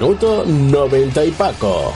Minuto 90 y Paco.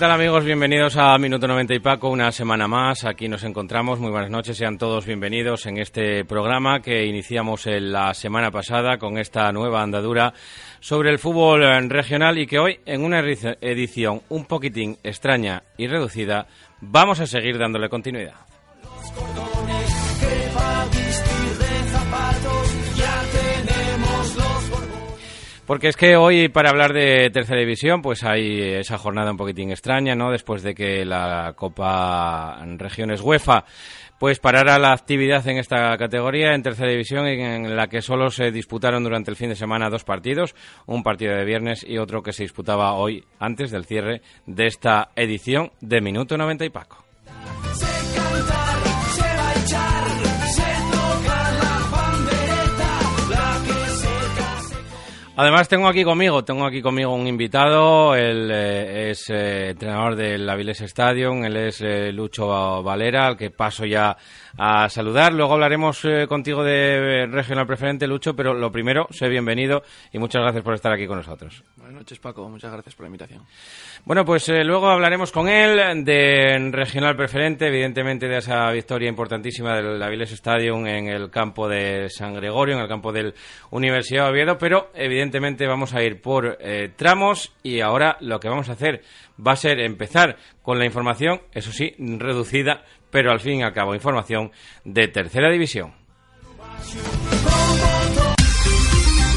Tal amigos? Bienvenidos a Minuto 90 y Paco, una semana más. Aquí nos encontramos. Muy buenas noches, sean todos bienvenidos en este programa que iniciamos en la semana pasada con esta nueva andadura sobre el fútbol regional y que hoy, en una edición un poquitín extraña y reducida, vamos a seguir dándole continuidad. Porque es que hoy, para hablar de tercera división, pues hay esa jornada un poquitín extraña, ¿no? Después de que la Copa Regiones UEFA pues parara la actividad en esta categoría en tercera división en la que solo se disputaron durante el fin de semana dos partidos, un partido de viernes y otro que se disputaba hoy antes del cierre de esta edición de Minuto 90 y Paco. Además tengo aquí conmigo, tengo aquí conmigo un invitado, él eh, es eh, entrenador del Avilés Stadium, él es eh, Lucho Valera, al que paso ya a saludar. Luego hablaremos contigo de regional preferente, Lucho, pero lo primero, sé bienvenido y muchas gracias por estar aquí con nosotros. Buenas noches, Paco, muchas gracias por la invitación. Bueno, pues luego hablaremos con él de regional preferente, evidentemente de esa victoria importantísima del Avilés Stadium en el campo de San Gregorio, en el campo del Universidad de Oviedo, pero evidentemente evidentemente vamos a ir por eh, tramos y ahora lo que vamos a hacer va a ser empezar con la información, eso sí, reducida, pero al fin y al cabo información de tercera división.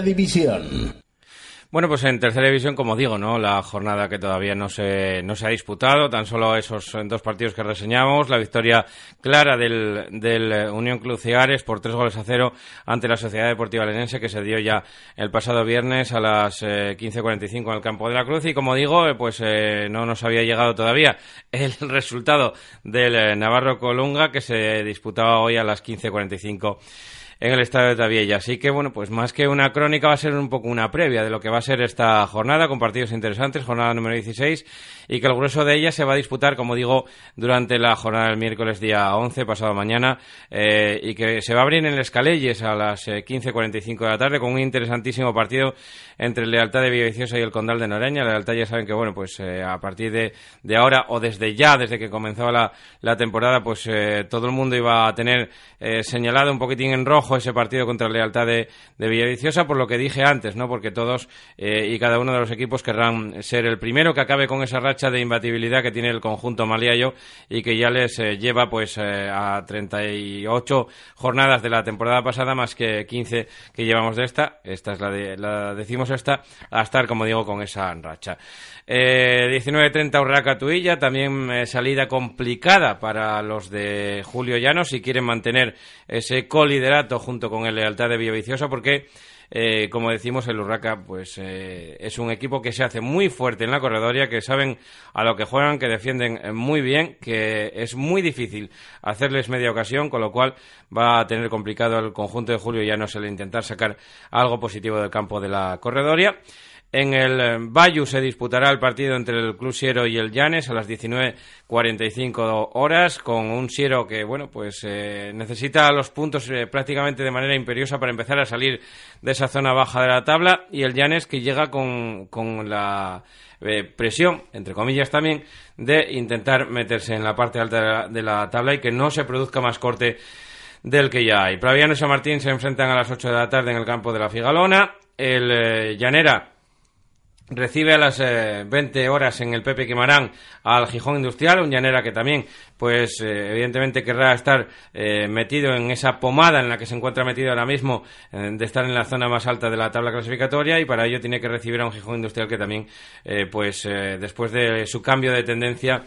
División. Bueno, pues en tercera división, como digo, ¿no? La jornada que todavía no se, no se ha disputado, tan solo esos dos partidos que reseñamos, la victoria clara del, del Unión Club por tres goles a cero ante la Sociedad Deportiva Lenense que se dio ya el pasado viernes a las 15.45 en el campo de la Cruz y como digo, eh, pues eh, no nos había llegado todavía el resultado del eh, Navarro Colunga que se disputaba hoy a las 15.45 en el estadio de Tabiella. Así que, bueno, pues más que una crónica va a ser un poco una previa de lo que va a ser esta jornada con partidos interesantes, jornada número 16, y que el grueso de ella se va a disputar, como digo, durante la jornada del miércoles día 11, pasado mañana, eh, y que se va a abrir en el Escalelles a las 15.45 eh, de la tarde con un interesantísimo partido entre Lealtad de Villaviciosa y el Condal de Noreña. La Lealtad ya saben que, bueno, pues eh, a partir de, ahora o desde ya, desde que comenzaba la, la temporada, pues todo el mundo iba a tener señalado un poquitín en rojo ese partido contra la Lealtad de, de Villaviciosa, por lo que dije antes, ¿no? Porque todos eh, y cada uno de los equipos querrán ser el primero que acabe con esa racha de imbatibilidad que tiene el conjunto maliayo y que ya les eh, lleva pues eh, a 38 jornadas de la temporada pasada más que 15 que llevamos de esta, esta es la, de, la decimos esta, a estar como digo con esa racha. 19.30 Urraca Tuilla, también salida complicada para los de Julio Llano si quieren mantener ese coliderato junto con el Lealtad de Villaviciosa, porque, eh, como decimos, el Urraca pues, eh, es un equipo que se hace muy fuerte en la corredoria, que saben a lo que juegan, que defienden muy bien, que es muy difícil hacerles media ocasión, con lo cual va a tener complicado el conjunto de Julio ya no el intentar sacar algo positivo del campo de la corredoria. En el Bayu se disputará el partido entre el Club Siero y el Llanes a las 19.45 horas, con un Siero que, bueno, pues eh, necesita los puntos eh, prácticamente de manera imperiosa para empezar a salir de esa zona baja de la tabla, y el Llanes que llega con, con la eh, presión, entre comillas también, de intentar meterse en la parte alta de la, tabla y que no se produzca más corte del que ya hay. Praviano y San Martín se enfrentan a las 8 de la tarde en el campo de la Figalona. El eh, Llanera recibe a las 20 horas en el Pepe Quimarán al Gijón Industrial, un llanera que también, pues evidentemente querrá estar metido en esa pomada en la que se encuentra metido ahora mismo, de estar en la zona más alta de la tabla clasificatoria y para ello tiene que recibir a un Gijón Industrial que también, pues después de su cambio de tendencia,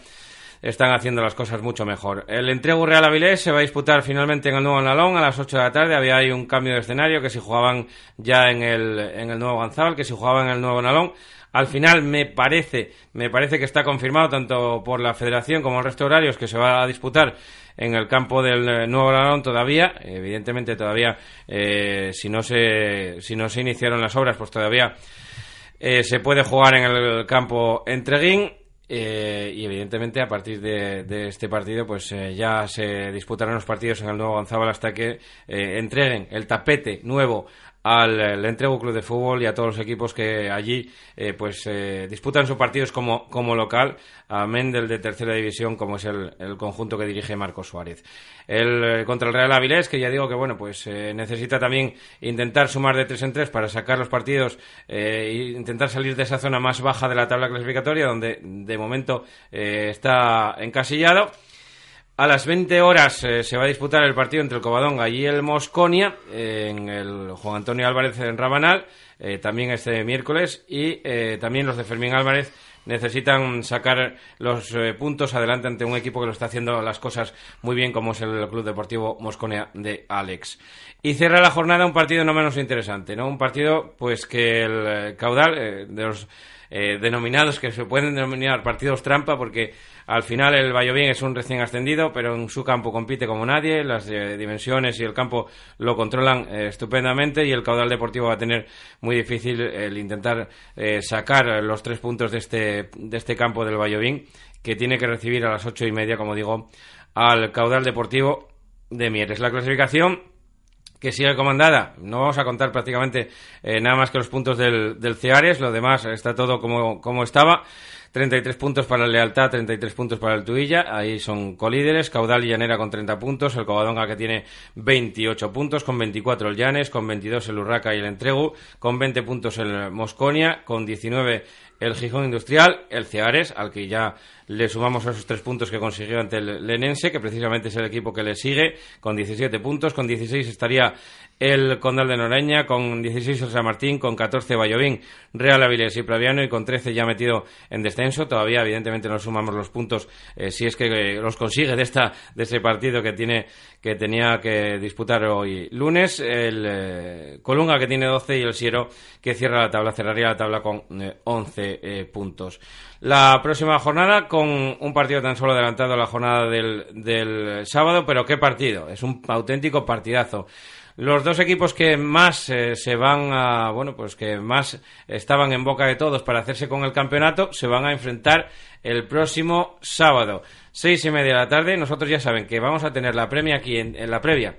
están haciendo las cosas mucho mejor. El entrego Real Avilés se va a disputar finalmente en el nuevo Nalón a las 8 de la tarde. Había ahí un cambio de escenario que si jugaban ya en el, en el nuevo Gonzalo, que si jugaban en el nuevo Nalón. Al final me parece, me parece que está confirmado tanto por la Federación como el resto de horarios que se va a disputar en el campo del eh, nuevo Nalón todavía. Evidentemente todavía, eh, si no se, si no se iniciaron las obras, pues todavía eh, se puede jugar en el campo Entreguín eh, y evidentemente a partir de, este partido pues eh, ya se disputarán los partidos en el nuevo González hasta que eh, entreguen el tapete nuevo al Entrego Club de Fútbol y a todos los equipos que allí eh, pues eh, disputan sus partidos como, como local, a Mendel de tercera división, como es el, el conjunto que dirige Marcos Suárez. El, eh, contra el Real Avilés, que ya digo que bueno, pues necesita también intentar sumar de tres en tres para sacar los partidos e intentar salir de esa zona más baja de la tabla clasificatoria, donde de momento está encasillado. A las 20 horas eh, se va a disputar el partido entre el Covadonga y el Mosconia eh, en el Juan Antonio Álvarez en Rabanal, eh, también este miércoles, y también los de Fermín Álvarez necesitan sacar los puntos adelante ante un equipo que lo está haciendo las cosas muy bien, como es el Club Deportivo Mosconia de Alex. Y cierra la jornada un partido no menos interesante, ¿no? Un partido, pues que el caudal de los denominados, que se pueden denominar partidos trampa, porque al final el Valladolid es un recién ascendido, pero en su campo compite como nadie, las eh, dimensiones y el campo lo controlan eh, estupendamente y el caudal deportivo va a tener muy difícil el intentar eh, sacar los tres puntos de este, de este campo del Valladolid, que tiene que recibir a las ocho y media, como digo, al caudal deportivo de Mieres. La clasificación que sigue comandada. No vamos a contar prácticamente nada más que los puntos del, del Ceares, lo demás está todo como, como estaba. 33 puntos para el Lealtad, 33 puntos para el Tuilla. Ahí son colíderes. Caudal y Llanera con 30 puntos. El Covadonga que tiene 28 puntos. Con 24 el Llanes. Con 22 el Urraca y el Entregu. Con 20 puntos el Mosconia. Con 19 el Gijón Industrial. El Ceares, al que ya le sumamos esos tres puntos que consiguió ante el Lenense, que precisamente es el equipo que le sigue, con 17 puntos. Con 16 estaría el Condal de Noreña, con 16 el San Martín, con 14 Vallovín, Real Avilés y Praviano y con 13 ya metido en descenso. Todavía, evidentemente, no sumamos los puntos eh, si es que eh, los consigue de esta de ese partido que tiene que tenía que disputar hoy lunes. El eh, Colunga que tiene 12 y el Siero que cierra la tabla, cerraría la tabla con 11 puntos. La próxima jornada con un partido tan solo adelantado a la jornada del, del sábado, pero qué partido, es un auténtico partidazo. Los dos equipos que más eh, se van a, bueno, pues que más estaban en boca de todos para hacerse con el campeonato, se van a enfrentar el próximo sábado, seis y media de la tarde. Nosotros ya saben que vamos a tener la premia aquí en, en la previa,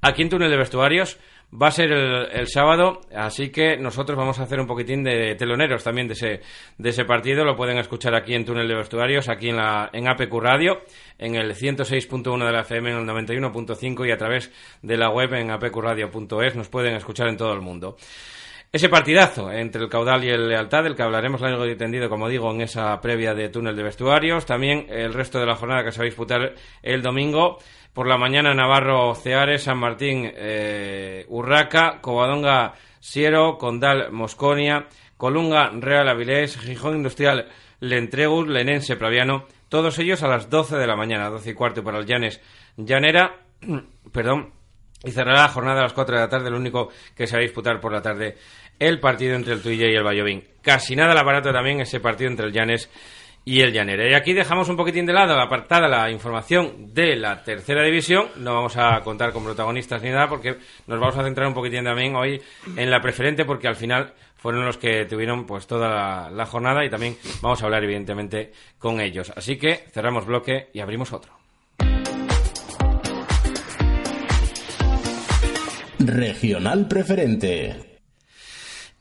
aquí en Túnel de Vestuarios va a ser el, sábado, así que nosotros vamos a hacer un poquitín de teloneros también de ese, de ese partido. Lo pueden escuchar aquí en Túnel de Vestuarios, aquí en, la, en APQ Radio, en el 106.1 de la FM, en el 91.5 y a través de la web en apqradio.es. Nos pueden escuchar en todo el mundo. Ese partidazo entre el caudal y el lealtad, del que hablaremos largo y tendido, como digo, en esa previa de túnel de vestuarios. También el resto de la jornada que se va a disputar el domingo. Por la mañana Navarro Ceares, San Martín eh, Urraca, Covadonga Siero, Condal Mosconia, Colunga Real Avilés, Gijón Industrial Lentregus, Lenense Praviano, todos ellos a las 12 de la mañana, 12 y cuarto para el Llanes Llanera, perdón, y cerrará la jornada a las 4 de la tarde, lo único que se va a disputar por la tarde el partido entre el Tuilla y el Vallovín. Casi nada al aparato también ese partido entre el Llanes y el Llanera. Y aquí dejamos un poquitín de lado apartada la información de la tercera división. No vamos a contar con protagonistas ni nada porque nos vamos a centrar un poquitín también hoy en la preferente porque al final fueron los que tuvieron pues toda la, jornada y también vamos a hablar evidentemente con ellos. Así que cerramos bloque y abrimos otro. Regional preferente.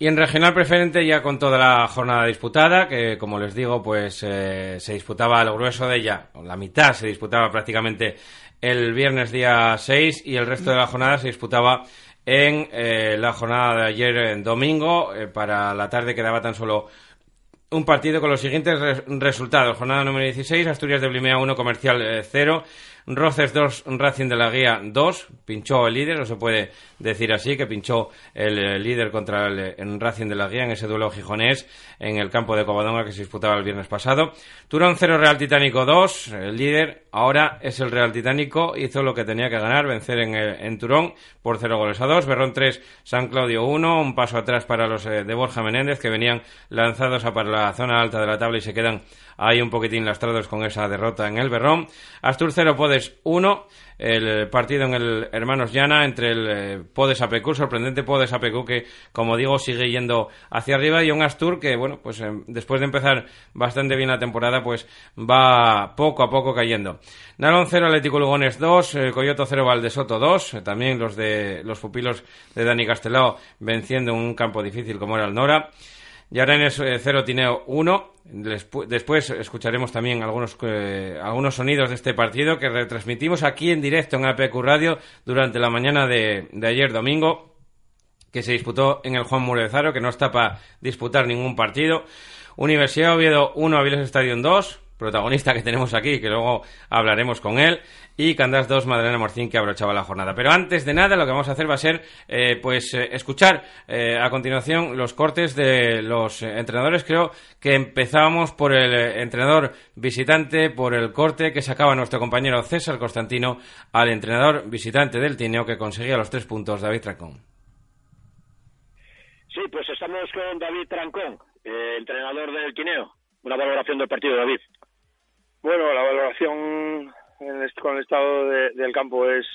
Y en regional preferente ya con toda la jornada disputada, que como les digo, pues eh, se disputaba lo grueso de ella, la mitad se disputaba prácticamente el viernes día 6 y el resto de la jornada se disputaba en eh, la jornada de ayer en domingo. Eh, para la tarde quedaba tan solo un partido con los siguientes resultados. Jornada número 16, Asturias de Blimea 1, Comercial 0. Roces 2, Racing de la Guía 2. Pinchó el líder, no se puede decir así, que pinchó el líder contra el, Racing de la Guía en ese duelo gijonés en el campo de Covadonga que se disputaba el viernes pasado. Turón 0, Real Titánico 2. El líder ahora es el Real Titánico. Hizo lo que tenía que ganar, vencer en, en Turón por 0 goles a 2. Berrón 3, San Claudio 1. Un paso atrás para los eh, de Borja Menéndez que venían lanzados a para la zona alta de la tabla y se quedan ahí un poquitín lastrados con esa derrota en el Berrón. Astur 0, Podes 1. El partido en el Hermanos Llana entre el eh, Podes APQ, sorprendente Podes APQ que, como digo, sigue yendo hacia arriba y un Astur que, bueno, pues eh, después de empezar bastante bien la temporada, pues va poco a poco cayendo. Nalón 0, Atlético Lugones 2, eh, Coyoto 0, Valdesoto 2, también los de los pupilos de Dani Castelao venciendo un campo difícil como era el Nora. Yarenes 0, eh, Tineo 1. Después escucharemos también algunos, eh, algunos sonidos de este partido que retransmitimos aquí en directo en APQ Radio durante la mañana de, ayer domingo, que se disputó en el Juan Murezaro, que no está para disputar ningún partido. Universidad Oviedo 1, Aviles Stadium 2 protagonista que tenemos aquí, que luego hablaremos con él, y Candás 2, Madalena Morcín, que abrochaba la jornada. Pero antes de nada, lo que vamos a hacer va a ser, eh, pues, eh, escuchar eh, a continuación los cortes de los entrenadores. Creo que empezamos por el entrenador visitante, por el corte que sacaba nuestro compañero César Constantino al entrenador visitante del Tineo, que conseguía los tres puntos, David Trancón. Sí, pues estamos con David Trancón, entrenador del Tineo. Una valoración del partido, David. Bueno, la valoración con el estado del campo es,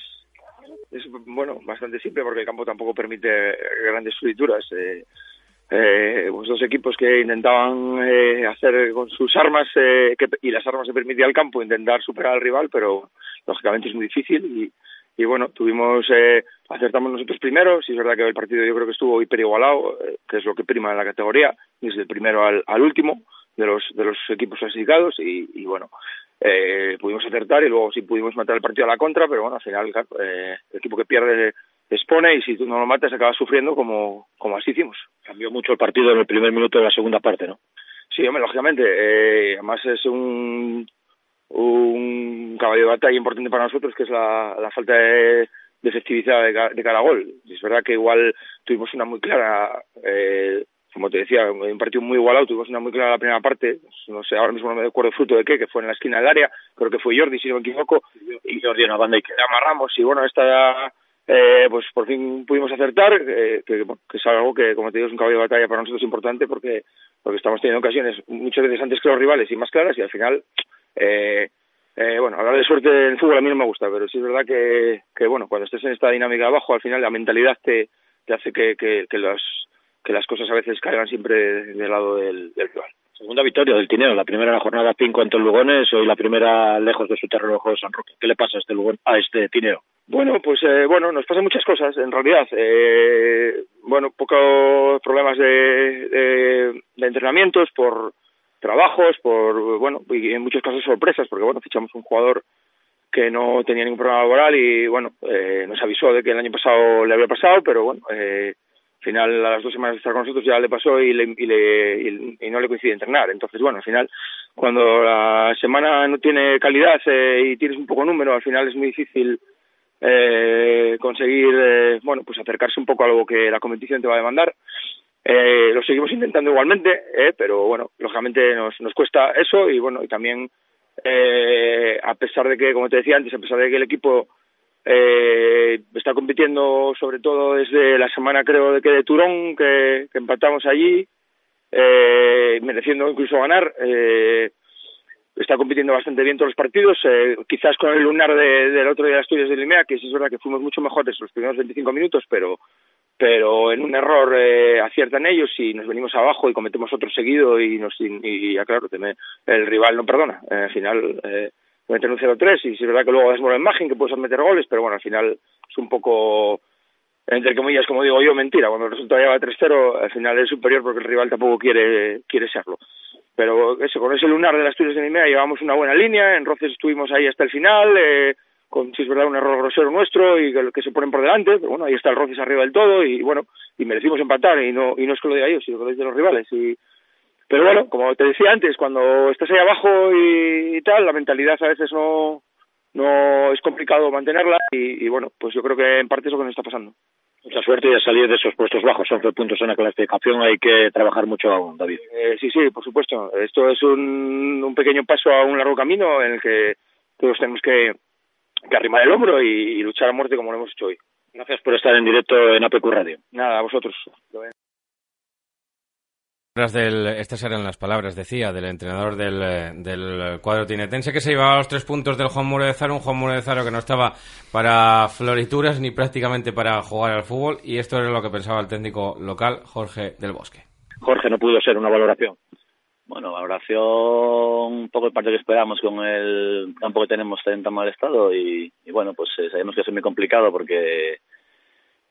es bueno bastante simple porque el campo tampoco permite grandes estructuras. Eh, eh, pues dos equipos que intentaban eh, hacer con sus armas eh, que, y las armas que permitía el campo intentar superar al rival, pero lógicamente es muy difícil y, bueno, tuvimos, eh, acertamos nosotros primero, si es verdad que el partido yo creo que estuvo hiper igualado, eh, que es lo que prima en la categoría, desde el primero al, al último, de los, de los equipos clasificados y, y bueno, eh, pudimos acertar y luego sí pudimos matar el partido a la contra, pero bueno, al final eh, el equipo que pierde expone y si tú no lo matas acaba sufriendo como, como así hicimos. Cambió mucho el partido en el primer minuto de la segunda parte, ¿no? Sí, hombre, lógicamente. Eh, además es un, un caballo de batalla importante para nosotros que es la, la falta de, de efectividad de, de cada gol. Es verdad que igual tuvimos una muy clara eh, como te decía, un partido muy igualado, tuvimos una muy clara la primera parte, no sé, ahora mismo no me acuerdo fruto de qué, que fue en la esquina del área, creo que fue Jordi, si no me equivoco, y Jordi en la banda y que amarramos, y bueno, esta eh, pues por fin pudimos acertar, eh, que, es algo que, como te digo, es un caballo de batalla para nosotros importante porque, porque estamos teniendo ocasiones muchas veces antes que los rivales y más claras, y al final, eh, eh, bueno, hablar de suerte en fútbol a mí no me gusta, pero sí es verdad que, que bueno, cuando estés en esta dinámica abajo, al final la mentalidad te, hace que, que los que las cosas a veces caigan siempre del lado del, del rival. Segunda victoria del Tineo, la primera en la jornada Pinco ante el Lugones, hoy la primera lejos de su terreno de San Roque. ¿Qué le pasa a este, Lugón, a este Tineo? Bueno, pues eh, bueno, nos pasan muchas cosas, en realidad. Eh, bueno, pocos problemas de, de, de, entrenamientos por trabajos, por, bueno, y en muchos casos sorpresas, porque bueno, fichamos un jugador que no tenía ningún problema laboral y bueno, eh, nos avisó de que el año pasado le había pasado, pero bueno, eh, final a las dos semanas de estar con nosotros ya le pasó y, le, y, le, y, no le coincide entrenar. Entonces, bueno, al final, cuando la semana no tiene calidad eh, y tienes un poco número, al final es muy difícil eh, conseguir, eh, bueno, pues acercarse un poco a algo que la competición te va a demandar. Eh, lo seguimos intentando igualmente, eh, pero bueno, lógicamente nos, nos cuesta eso y bueno, y también eh, a pesar de que, como te decía antes, a pesar de que el equipo eh, está compitiendo sobre todo desde la semana creo de que de Turón que, empatamos allí eh, mereciendo incluso ganar. Eh, está compitiendo bastante bien todos los partidos. Eh, quizás con el lunar de, del otro día de Asturias de Limea que sí es verdad que fuimos mucho mejores los primeros 25 minutos pero pero en un error eh, aciertan ellos y nos venimos abajo y cometemos otro seguido y nos y, y el rival no perdona. Eh, al final meter un 0-3 y si es verdad que luego es buena imagen que puedes meter goles, pero bueno, al final es un poco entre comillas, como digo yo, mentira. Cuando el resultado lleva 3-0, al final es superior porque el rival tampoco quiere, quiere serlo. Pero eso, con ese lunar de las Asturias de Nimea llevamos una buena línea, en Roces estuvimos ahí hasta el final, eh, con, si es verdad, un error grosero nuestro y que, que, se ponen por delante, pero bueno, ahí está el Roces arriba del todo y bueno, y merecimos empatar y no, y no es que lo diga yo, sino que lo de los rivales. Y, pero bueno, como te decía antes, cuando estás ahí abajo y, y tal, la mentalidad a veces no, no es complicado mantenerla y, y, bueno, pues yo creo que en parte es lo que nos está pasando. Mucha suerte y a salir de esos puestos bajos, 11 puntos en la clasificación, hay que trabajar mucho aún, David. Eh, sí, sí, por supuesto. Esto es un, un, pequeño paso a un largo camino en el que todos tenemos que, que arrimar el hombro y, y, luchar a muerte como lo hemos hecho hoy. Gracias por estar en directo en APQ Radio. Nada, a vosotros. Estas eran las palabras, decía, del entrenador del, del cuadro tinetense que se llevaba los tres puntos del Juan Muro un Juan Muro de Zaro que no estaba para florituras ni prácticamente para jugar al fútbol y esto era lo que pensaba el técnico local Jorge del Bosque. Jorge, no pudo ser una valoración. Bueno, valoración un poco el partido que esperamos con el campo que tenemos en tan mal estado y, y bueno, pues eh, sabemos que es muy complicado porque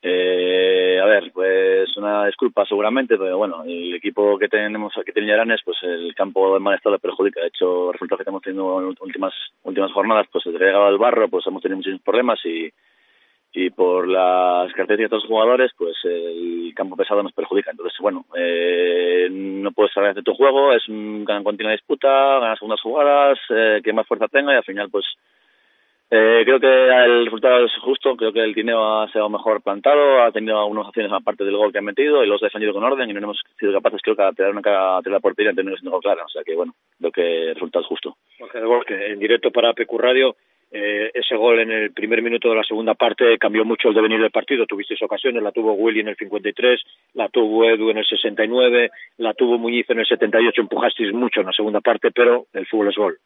eh, a ver, pues una disculpa seguramente, pero bueno, el equipo que tenemos que tiene Yaranes, pues el campo en mal estado perjudica. De hecho, resultados que estamos teniendo en últimas últimas jornadas, pues desde llegado al barro, pues hemos tenido muchísimos problemas y y por las características de los jugadores, pues el campo pesado nos perjudica. Entonces, bueno, eh, no puedes salir de tu juego, es una continua disputa, ganas segundas jugadas, eh, que más fuerza tenga y al final, pues eh, creo que el resultado es justo, creo que el Tineo ha sido mejor plantado, ha tenido algunas acciones aparte del gol que han metido y los ha defendido con orden y no hemos sido capaces, creo que, de tirar una cara a la portería y tener una clara. O sea que, bueno, creo que el resultado es justo. En directo para PQ Radio, eh, ese gol en el primer minuto de la segunda parte cambió mucho el devenir del partido. Tuvisteis ocasiones, la tuvo Willy en el 53, la tuvo Edu en el 69, la tuvo Muñiz en el 78, empujasteis mucho en la segunda parte, pero el fútbol es gol.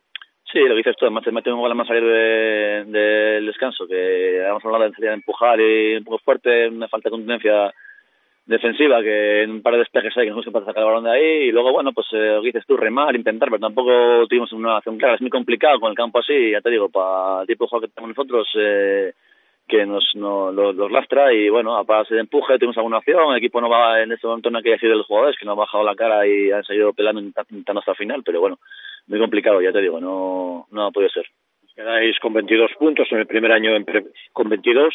Sí, lo dices tú, además te mete un gol más del de, descanso, que hemos hablado de empujar y un poco fuerte, una falta de contundencia defensiva, que en un par de despejes hay que no puede sacar el balón de ahí, y luego, bueno, pues eh, lo dices tú, remar, intentar, pero tampoco tuvimos una acción clara, es muy complicado con el campo así, ya te digo, para el tipo de juego que tenemos nosotros, eh, que nos no, los, los, lastra. Y bueno, a de empuje tuvimos alguna acción, el equipo no va en este momento no hay que decir de los jugadores que no han bajado la cara y han seguido pelando intentando hasta el final, pero bueno, muy complicado, ya te digo, no, no ha podido ser. Quedáis con 22 puntos en el primer año en pre, con 22,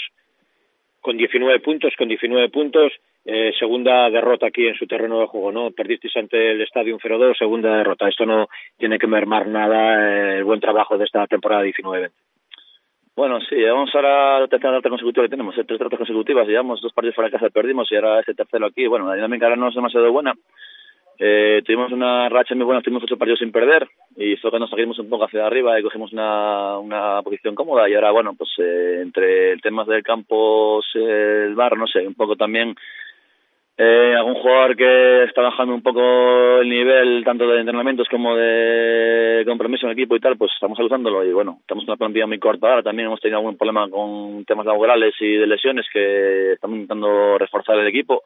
con 19 puntos, con 19 puntos, eh, segunda derrota aquí en su terreno de juego, ¿no? Perdisteis ante el Estadio 0-2, segunda derrota. Esto no tiene que mermar nada eh, el buen trabajo de esta temporada 19-20. Bueno, sí, vamos ahora a la tercera derrota consecutiva que tenemos, tres derrotas consecutivas, llevamos dos partidos fuera de casa perdimos y ahora este tercero aquí, bueno, la dinámica ahora no es demasiado buena, eh, tuvimos una racha muy buena, tuvimos ocho partidos sin perder y fue cuando salimos un poco hacia arriba y cogimos una, una posición cómoda y ahora, bueno, pues eh, entre el tema del campo, el bar, no sé, un poco también eh, algún jugador que está bajando un poco el nivel tanto de entrenamientos como de compromiso en equipo y tal, pues estamos saludándolo y bueno, estamos en una plantilla muy corta ahora, también hemos tenido algún problema con temas laborales y de lesiones que estamos intentando reforzar el equipo.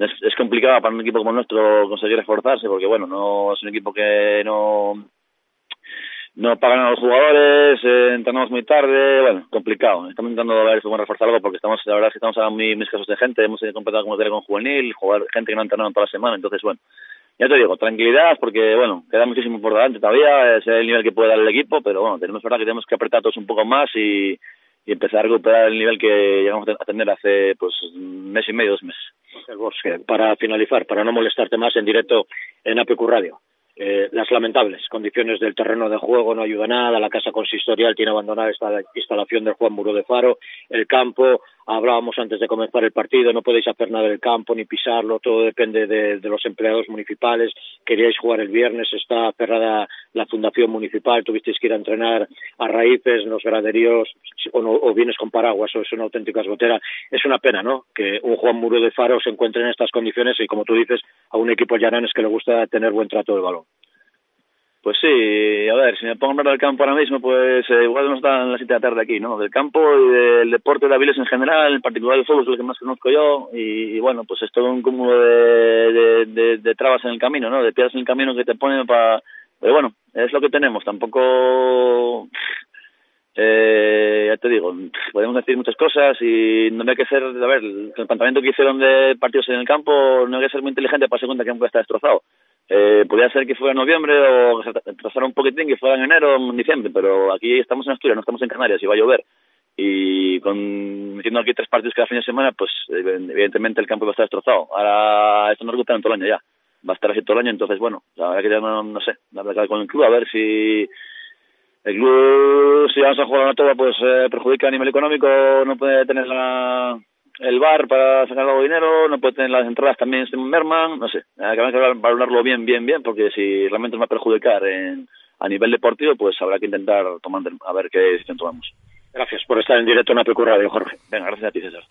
Es, complicado para un equipo como el nuestro conseguir reforzarse porque bueno, no es un equipo que no no pagan a los jugadores, eh, entrenamos muy tarde, bueno, complicado. Estamos intentando ver si podemos reforzar algo porque estamos, la verdad es que estamos a muy, muy escasos de gente, hemos completado como con juvenil, jugar gente que no ha entrenado toda la semana, entonces bueno, ya te digo, tranquilidad porque bueno, queda muchísimo por delante todavía, es el nivel que puede dar el equipo, pero bueno, tenemos verdad que tenemos que apretar todos un poco más y, y empezar a recuperar el nivel que llegamos a tener hace pues un mes y medio, dos meses. Para finalizar, para no molestarte más en directo en APQ Radio. Eh, las lamentables condiciones del terreno de juego no ayuda nada, la casa consistorial tiene abandonada esta instalación del Juan Muro de Faro, el campo, hablábamos antes de comenzar el partido, no podéis hacer nada del campo ni pisarlo, todo depende de, los empleados municipales, queríais jugar el viernes, está cerrada la fundación municipal, tuvisteis que ir a entrenar a raíces, los graderíos, o, no, o vienes con paraguas, o es una auténtica esgotera, es una pena, ¿no?, que un Juan Muro de Faro se encuentre en estas condiciones y, como tú dices, a un equipo llananes que le gusta tener buen trato del balón. Pues sí, a ver, si me pongo a hablar del campo ahora mismo, pues eh, igual no está en la cita de tarde aquí, ¿no? Del campo y del deporte de Aviles en general, en particular el fútbol es lo que más conozco yo, y, bueno, pues es todo un cúmulo de, de, trabas en el camino, ¿no? De piedras en el camino que te ponen para... Pero bueno, es lo que tenemos, tampoco... Eh, ya te digo, podemos decir muchas cosas y no hay que ser, a ver, el planteamiento que hicieron de partidos en el campo no hay que ser muy inteligente para darse cuenta que el campo está destrozado. Eh, podría ser que fuera en noviembre o que se retrasara un poquitín, que fuera en enero o en diciembre, pero aquí estamos en Asturias, no estamos en Canarias y va a llover. Y con metiendo aquí tres partidos cada fin de semana, pues evidentemente el campo va a estar destrozado. Ahora esto no recupera en todo el año ya. Va a estar así todo el año, entonces bueno, la verdad que ya no, no sé, la verdad con el club a ver si el club, si vamos a jugar una toda, pues eh, perjudica a nivel económico, no puede tener la, el bar para sacar algo de dinero, no puede tener las entradas también se merman, no sé, hay que valorarlo bien, bien, bien, porque si realmente nos va a perjudicar en, a nivel deportivo, pues habrá que intentar tomar, a ver qué decisión tomamos. Gracias por estar en directo en APQ Radio, Jorge. Venga, gracias a ti, César.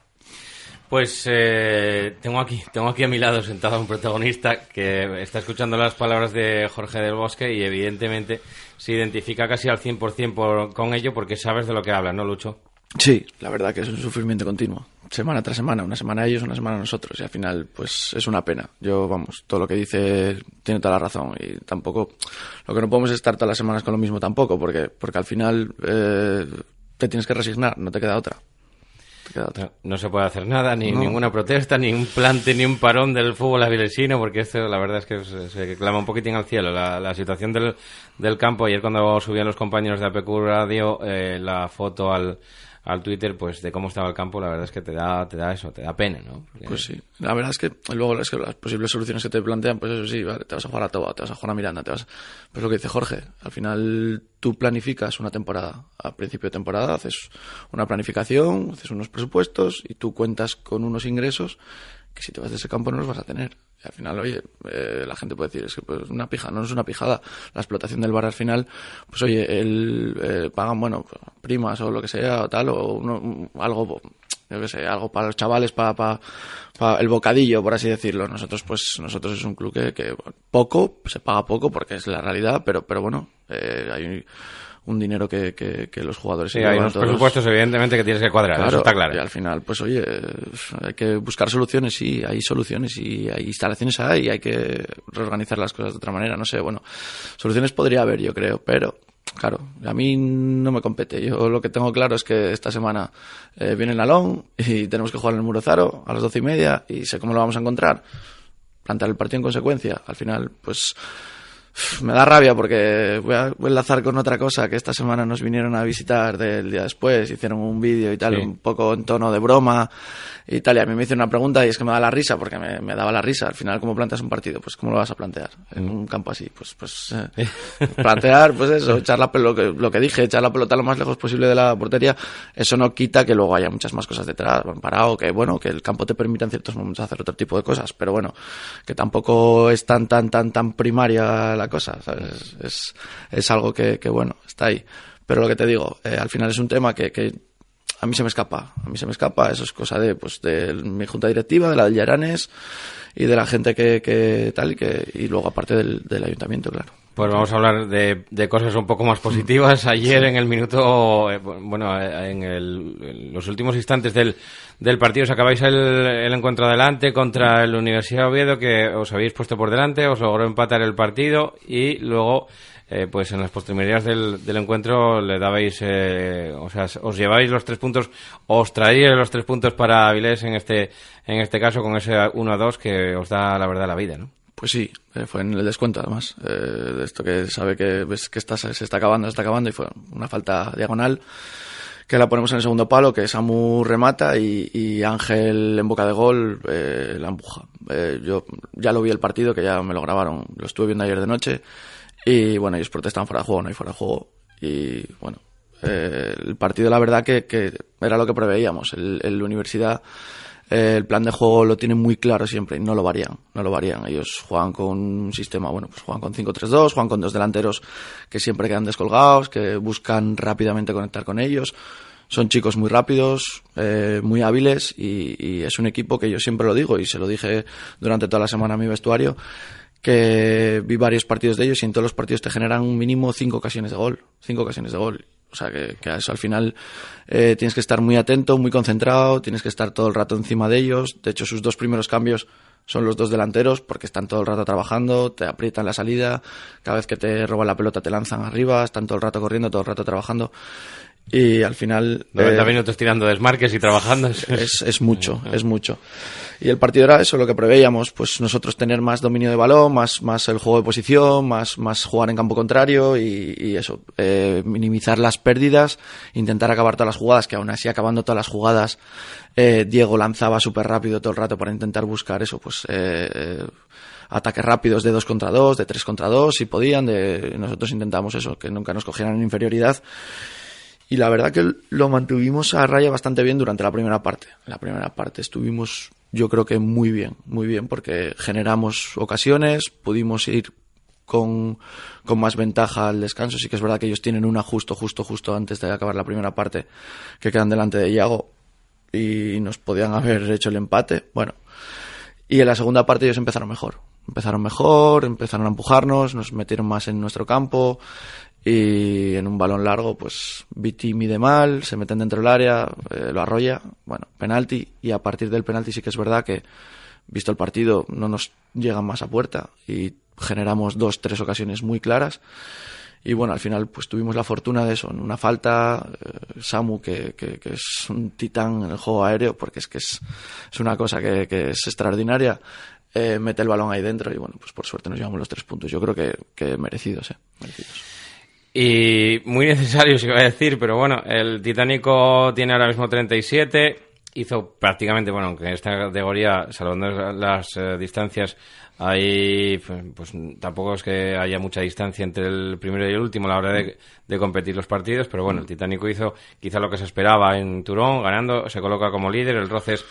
Pues eh, tengo aquí, tengo aquí a mi lado sentado un protagonista que está escuchando las palabras de Jorge del Bosque y evidentemente se identifica casi al 100% por, con ello porque sabes de lo que habla, ¿no, Lucho? Sí, la verdad que es un sufrimiento continuo, semana tras semana, una semana ellos, una semana nosotros y al final pues es una pena. Yo, vamos, todo lo que dice tiene toda la razón y tampoco, lo que no podemos es estar todas las semanas con lo mismo tampoco porque, porque al final eh, te tienes que resignar, no te queda otra. No, se puede hacer nada, ni ninguna protesta, ni un plante, ni un parón del fútbol avilesino, porque esto la verdad es que se, clama un poquitín al cielo. La, situación del, del campo, ayer cuando subían los compañeros de APQ Radio eh, la foto al, al Twitter, pues de cómo estaba el campo, la verdad es que te da, te da eso, te da pena, ¿no? Pues sí, la verdad es que luego que las posibles soluciones que te plantean, pues eso sí, vale, te vas a jugar a Toba, te vas a jugar a Miranda, te vas... Pues lo que dice Jorge, al final tú planificas una temporada, a principio de temporada haces una planificación, haces unos presupuestos y tú cuentas con unos ingresos que si te vas de ese campo no los vas a tener. Al final, oye, eh, la gente puede decir, es que pues una pija, no es una pijada. La explotación del bar al final, pues oye, el, eh, pagan, bueno, primas o lo que sea, o tal, o uno, algo, yo qué sé, algo para los chavales, para, para, el bocadillo, por así decirlo. Nosotros, pues, nosotros es un club que, que poco, se paga poco porque es la realidad, pero, pero bueno, eh, hay un dinero que, que, los jugadores... Sí, hay unos presupuestos evidentemente que tienes que cuadrar, eso está claro. Y al final, pues oye, hay que buscar soluciones, sí, hay soluciones y hay instalaciones hay, hay que reorganizar las cosas de otra manera, no sé, bueno, soluciones podría haber, yo creo, pero claro, a mí no me compete. Yo lo que tengo claro es que esta semana eh, viene el Alón y tenemos que jugar en el Murozaro a las doce y media y sé cómo lo vamos a encontrar. Plantar el partido en consecuencia. Al final, pues me da rabia porque voy a enlazar con otra cosa que esta semana nos vinieron a visitar del día después, hicieron un vídeo y tal, un poco en tono de broma y tal, y a mí me hizo una pregunta y es que me da la risa porque me, daba la risa. Al final, ¿cómo planteas un partido? Pues ¿cómo lo vas a plantear en un campo así? Pues pues eh, plantear, pues eso, echar la pelota, lo que, lo que dije, echar la pelota lo más lejos posible de la portería, eso no quita que luego haya muchas más cosas detrás, parado, que bueno, que el campo te permita en ciertos momentos hacer otro tipo de cosas, pero bueno, que tampoco es tan, tan, tan, tan primaria la cosa, ¿sabes? Es, es algo que, que, bueno, está ahí. Pero lo que te digo, eh, al final es un tema que, que a mí se me escapa, a mí se me escapa, eso es cosa de, pues, de mi junta directiva, de la de Yaranes y de la gente que, que tal y que, y luego aparte del, del ayuntamiento, claro. Pues vamos a hablar de, de, cosas un poco más positivas. Ayer en el minuto, eh, bueno, eh, en, el, en, los últimos instantes del, del partido os acabáis el, el encuentro adelante contra el Universidad de Oviedo que os habéis puesto por delante, os logró empatar el partido y luego eh, pues en las postrimerías del, del encuentro le dabais, eh, o sea, os lleváis los tres puntos, os traíais los tres puntos para Avilés en este, en este caso con ese 1-2 que os da la verdad la vida, ¿no? Pues sí, eh, fue en el descuento además, eh, de esto que sabe que ves que está, se está acabando, se está acabando y fue una falta diagonal que la ponemos en el segundo palo, que Samu remata y, y Ángel en boca de gol eh, la empuja. Yo ya lo vi el partido, que ya me lo grabaron, lo estuve viendo ayer de noche y bueno, ellos protestan fuera de juego, no hay fuera de juego. Y bueno, eh, el partido la verdad que, que, era lo que preveíamos. El, el Universidad, eh, el plan de juego lo tienen muy claro siempre y no lo varían, no lo varían. Ellos juegan con un sistema, bueno, pues juegan con 5-3-2, juegan con dos delanteros que siempre quedan descolgados, que buscan rápidamente conectar con ellos. Son chicos muy rápidos, eh, muy hábiles y, y es un equipo que yo siempre lo digo y se lo dije durante toda la semana a mi vestuario que vi varios partidos de ellos y en todos los partidos te generan un mínimo cinco ocasiones de gol. Cinco ocasiones de gol. O sea, que, que a eso al final eh, tienes que estar muy atento, muy concentrado, tienes que estar todo el rato encima de ellos. De hecho, sus dos primeros cambios son los dos delanteros porque están todo el rato trabajando, te aprietan la salida, cada vez que te roban la pelota te lanzan arriba, están todo el rato corriendo, todo el rato trabajando. Y al final... 90 eh, minutos tirando desmarques y trabajando. Es, es mucho, es mucho. Y el partido era eso, lo que preveíamos, pues nosotros tener más dominio de balón, más, más el juego de posición, más, más jugar en campo contrario y, eso, eh, minimizar las pérdidas, intentar acabar todas las jugadas, que aún así acabando todas las jugadas, eh, Diego lanzaba súper rápido todo el rato para intentar buscar eso, pues eh, ataques rápidos de dos contra dos, de tres contra dos, si podían, de, nosotros intentamos eso, que nunca nos cogieran en inferioridad y la verdad que lo mantuvimos a raya bastante bien durante la primera parte. La primera parte estuvimos, yo creo que muy bien, muy bien, porque generamos ocasiones, pudimos ir con, con más ventaja al descanso. Sí que es verdad que ellos tienen una justo, justo, justo antes de acabar la primera parte, que quedan delante de Iago y nos podían haber hecho el empate. Bueno, y en la segunda parte ellos empezaron mejor. Empezaron mejor, empezaron a empujarnos, nos metieron más en nuestro campo, y en un balón largo, pues Viti mide mal, se meten dentro del área, eh, lo arrolla, bueno, penalti, y a partir del penalti sí que es verdad que, visto el partido, no nos llegan más a puerta y generamos dos, tres ocasiones muy claras. Y bueno, al final pues tuvimos la fortuna de eso, en una falta, eh, Samu, que, que, es un titán en el juego aéreo, porque es que es, es una cosa que, que es extraordinaria, eh, mete el balón ahí dentro y bueno, pues por suerte nos llevamos los tres puntos. Yo creo que, que merecidos, eh, merecidos. Y muy necesario, si iba a decir, pero bueno, el Titánico tiene ahora mismo 37, hizo prácticamente, bueno, aunque en esta categoría, salvando las eh, distancias, ahí pues tampoco es que haya mucha distancia entre el primero y el último a la hora de, de, competir los partidos, pero bueno, el Titánico hizo quizá lo que se esperaba en Turón, ganando, se coloca como líder, el Roces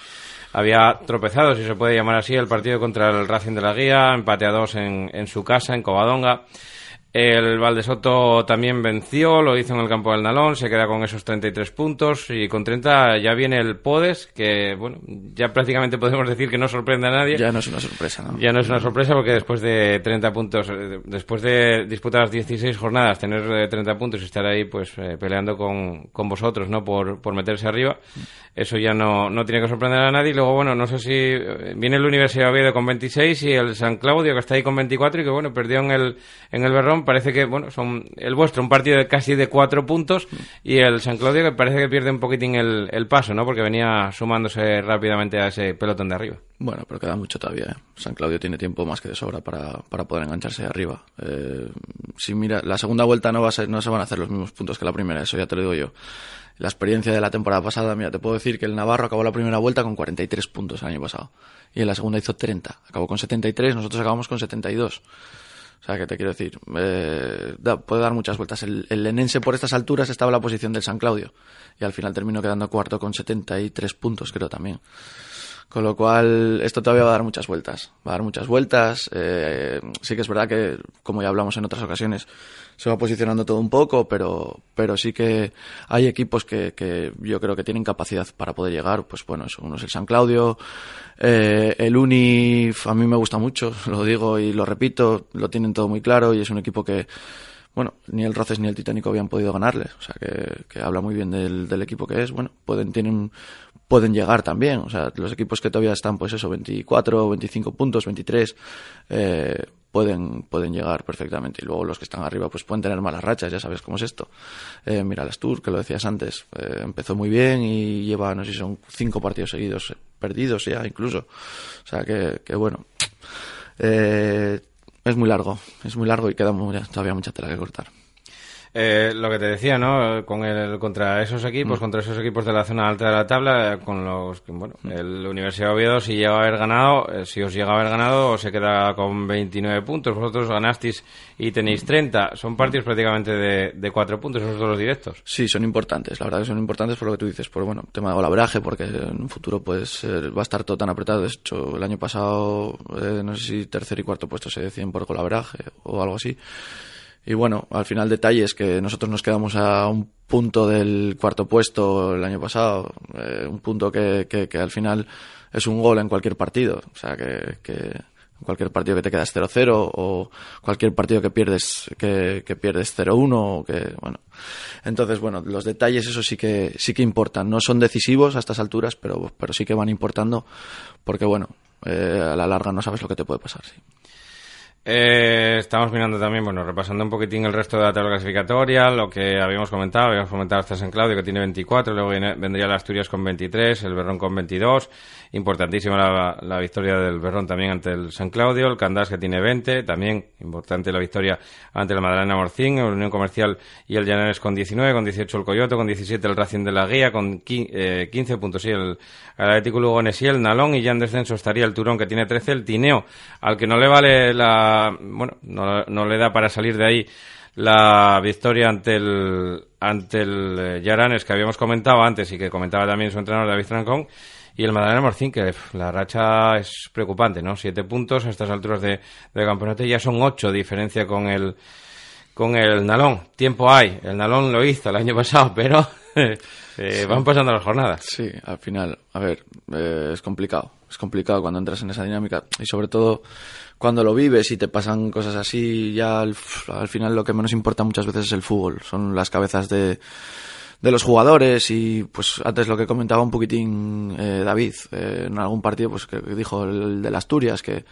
había tropezado, si se puede llamar así, el partido contra el Racing de la Guía, empate a dos en, en su casa, en Covadonga. El Valdesoto también venció, lo hizo en el campo del Nalón, se queda con esos 33 puntos y con 30 ya viene el Podes, que bueno, ya prácticamente podemos decir que no sorprende a nadie. Ya no es una sorpresa, ¿no? Ya no es una sorpresa porque después de 30 puntos, eh, después de disputar las 16 jornadas, tener 30 eh, puntos y estar ahí pues eh, peleando con, con vosotros, ¿no? Por, por meterse arriba, eso ya no, no tiene que sorprender a nadie. Y luego, bueno, no sé si viene el Universidad de Oviedo con 26 y el San Claudio que está ahí con 24 y que bueno, perdió en el, en el Berrón parece que, bueno, son el vuestro, un partido de casi de cuatro puntos y el San Claudio que parece que pierde un poquitín el, el paso, ¿no? Porque venía sumándose rápidamente a ese pelotón de arriba. Bueno, pero queda mucho todavía. ¿eh? San Claudio tiene tiempo más que de sobra para, para poder engancharse arriba. Eh, si mira, la segunda vuelta no, va a ser, no se van a hacer los mismos puntos que la primera, eso ya te lo digo yo. La experiencia de la temporada pasada, mira, te puedo decir que el Navarro acabó la primera vuelta con 43 puntos el año pasado. Y en la segunda hizo 30. Acabó con 73, nosotros acabamos con 72. O sea, que te quiero decir, eh, puede dar muchas vueltas. El, el Lenense por estas alturas estaba en la posición del San Claudio y al final terminó quedando cuarto con 73 puntos, creo también. Con lo cual, esto todavía va a dar muchas vueltas. Va a dar muchas vueltas. Eh, sí que es verdad que, como ya hablamos en otras ocasiones, se va posicionando todo un poco, pero, pero sí que hay equipos que, que yo creo que tienen capacidad para poder llegar. Pues bueno, eso, uno el San Claudio, eh, el Uni, a mí me gusta mucho, lo digo y lo repito, lo tienen todo muy claro y es un equipo que, bueno, ni el Roces ni el Titánico habían podido ganarles, o sea que, que habla muy bien del, del, equipo que es, bueno, pueden, tienen pueden llegar también. O sea, los equipos que todavía están, pues eso, 24, 25 puntos, 23, eh, pueden, pueden llegar perfectamente. Y luego los que están arriba, pues pueden tener malas rachas, ya sabes cómo es esto. Eh, mira, el Astur, que lo decías antes, eh, empezó muy bien y lleva, no sé si son cinco partidos seguidos perdidos ya, incluso. O sea, que, que bueno. Eh, es muy largo, es muy largo y queda todavía mucha tela que cortar. Eh, lo que te decía, ¿no? Con el, contra esos equipos, mm. contra esos equipos de la zona alta de la tabla, con los que, bueno, mm. el Universidad de Oviedo, si llega a haber ganado, eh, si os llega a haber ganado, se queda con 29 puntos. Vosotros ganasteis y tenéis 30. Son partidos prácticamente de, de 4 puntos, esos dos los directos. Sí, son importantes. La verdad que son importantes por lo que tú dices. Por, bueno, tema de golabraje, porque en un futuro, pues, va a estar todo tan apretado. De hecho, el año pasado, eh, no sé si tercer y cuarto puesto se deciden por golabraje o algo así. Y bueno, al final detalles que nosotros nos quedamos a un punto del cuarto puesto el año pasado, eh, un punto que, que, al final es un gol en cualquier partido, o sea que, que cualquier partido que te quedas 0-0 o cualquier partido que pierdes que, que pierdes 0-1 o que bueno. Entonces bueno los detalles eso sí que sí que importan. No son decisivos a estas alturas pero pero sí que van importando porque bueno eh, a la larga no sabes lo que te puede pasar sí Eh, estamos mirando también, bueno, repasando un poquitín el resto de la tabla clasificatoria, lo que habíamos comentado, habíamos comentado hasta San Claudio que tiene 24, luego vendría la Asturias con 23, el Berrón con 22, importantísima la, victoria del Berrón también ante el San Claudio, el Candás que tiene 20, también importante la victoria ante el Madalena Morcín, el Unión Comercial y el Llanares con 19, con 18 el Coyoto, con 17 el Racing de la Guía, con 15 eh, y el, Atlético Lugones y el Nalón, y ya en descenso estaría el Turón que tiene 13, el Tineo, al que no le vale la bueno, no, le da para salir de ahí la victoria ante el ante el Yaranes que habíamos comentado antes y que comentaba también su entrenador David Trancón y el Madalena Morcín que la racha es preocupante, ¿no? Siete puntos a estas alturas de, de campeonato ya son ocho diferencia con el con el Nalón. Tiempo hay, el Nalón lo hizo el año pasado, pero eh, van pasando las jornadas. Sí, al final, a ver, eh, es complicado, es complicado cuando entras en esa dinámica. Y sobre todo cuando lo vives y te pasan cosas así, ya al, final lo que menos importa muchas veces es el fútbol, son las cabezas de, de los jugadores y pues antes lo que comentaba un poquitín eh, David eh, en algún partido pues que dijo el, de las Asturias que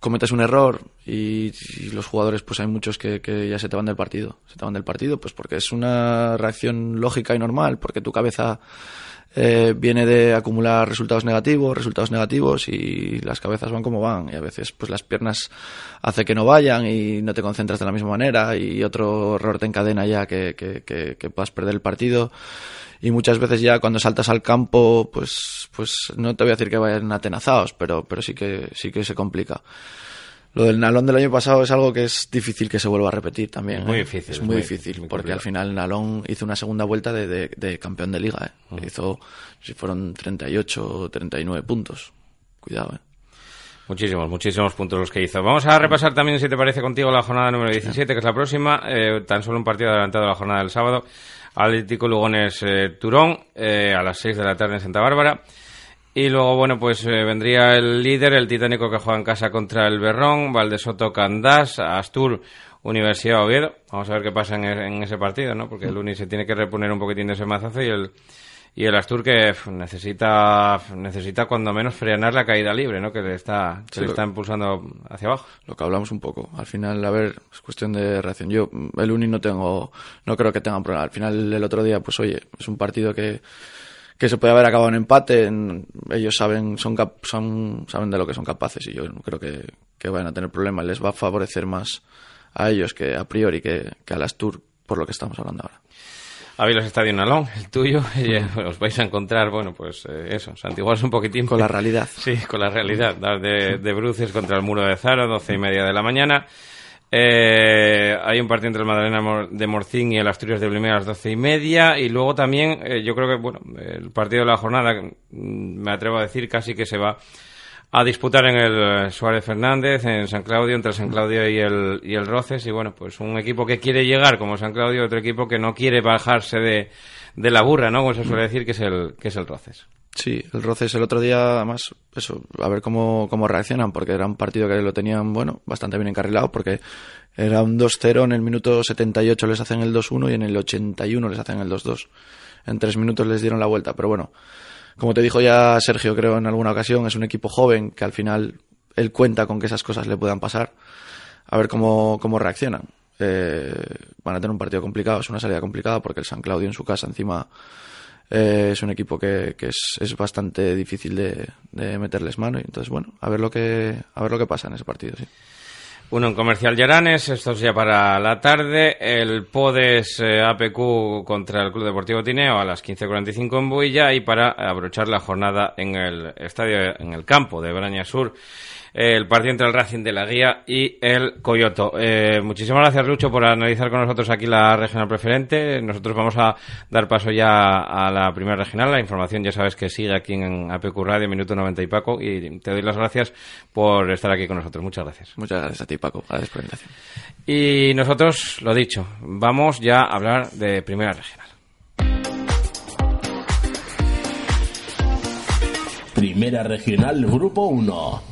cometes un error y, los jugadores pues hay muchos que, que, ya se te van del partido. Se te van del partido pues porque es una reacción lógica y normal porque tu cabeza eh, viene de acumular resultados negativos, resultados negativos y las cabezas van como van. Y a veces pues las piernas hace que no vayan y no te concentras de la misma manera y otro error te encadena ya que, que, que, puedas perder el partido y muchas veces ya cuando saltas al campo pues pues no te voy a decir que vayan atenazados pero pero sí que sí que se complica lo del Nalón del año pasado es algo que es difícil que se vuelva a repetir también. Es muy ¿eh? difícil. Es muy, difícil, porque al final Nalón hizo una segunda vuelta de, campeón de liga. ¿eh? Hizo, si fueron 38 o 39 puntos. Cuidado, ¿eh? Muchísimos, muchísimos puntos los que hizo. Vamos a repasar también, si te parece contigo, la jornada número 17, que es la próxima. Eh, tan solo un partido adelantado a la jornada del sábado. Atlético Lugones Turón, a las 6 de la tarde en Santa Bárbara. Y luego, bueno, pues eh, vendría el líder, el titánico que juega en casa contra el Berrón, Valdesoto Candás, Astur, Universidad Oviedo. Vamos a ver qué pasa en, ese partido, ¿no? Porque el Uni se tiene que reponer un poquitín de ese mazazo y el, y el Astur que necesita necesita cuando menos frenar la caída libre, ¿no? Que le está, que le está impulsando hacia abajo. Lo que hablamos un poco. Al final, a ver, es cuestión de reacción. Yo, el Uni no tengo, no creo que tenga problema. Al final, el otro día, pues oye, es un partido que que se puede haber acabado en empate. ellos saben, son, son, saben de lo que son capaces y yo no creo que, que, vayan a tener problemas. Les va a favorecer más a ellos que a priori que, que a las Tour, por lo que estamos hablando ahora. Avilos Estadio Nalón, el tuyo, y eh, os vais a encontrar, bueno, pues eh, eso, santiguarse un poquitín. Con la realidad. Sí, con la realidad. De, de bruces contra el muro de Zara, doce y media de la mañana. Eh, hay un partido entre el Madalena de Morcín y el Asturias de Blimea a las doce y media. Y luego también, eh, yo creo que, bueno, el partido de la jornada, mm, me atrevo a decir, casi que se va a disputar en el Suárez Fernández, en San Claudio, entre San Claudio y el, y el Roces. Y bueno, pues un equipo que quiere llegar como San Claudio, otro equipo que no quiere bajarse de, de la burra, ¿no? Como se suele decir, que es el, que es el Roces. Sí, el Roces el otro día, además, eso, a ver cómo, cómo reaccionan, porque era un partido que lo tenían, bueno, bastante bien encarrilado, porque era un 2-0, en el minuto 78 les hacen el 2-1 y en el 81 les hacen el 2-2. En tres minutos les dieron la vuelta, pero bueno, como te dijo ya Sergio, creo en alguna ocasión, es un equipo joven que al final él cuenta con que esas cosas le puedan pasar. A ver cómo, cómo reaccionan. Eh, van a tener un partido complicado, es una salida complicada porque el San Claudio en su casa encima eh, es un equipo que, que es, es, bastante difícil de, de, meterles mano y entonces bueno a ver lo que a ver lo que pasa en ese partido sí uno en Comercial Llaranes, esto es ya para la tarde. El Podes eh, APQ contra el Club Deportivo Tineo a las 15.45 en Builla y para abrochar la jornada en el estadio, en el campo de Braña Sur el partido entre el Racing de la Guía y el Coyoto. Eh, muchísimas gracias, Lucho, por analizar con nosotros aquí la regional preferente. Nosotros vamos a dar paso ya a la primera regional. La información ya sabes que sigue aquí en APQ Radio, minuto 90 y Paco. Y te doy las gracias por estar aquí con nosotros. Muchas gracias. Muchas gracias a ti, Paco. Gracias por la invitación. Y nosotros, lo dicho, vamos ya a hablar de primera regional. Primera Regional Grupo 1.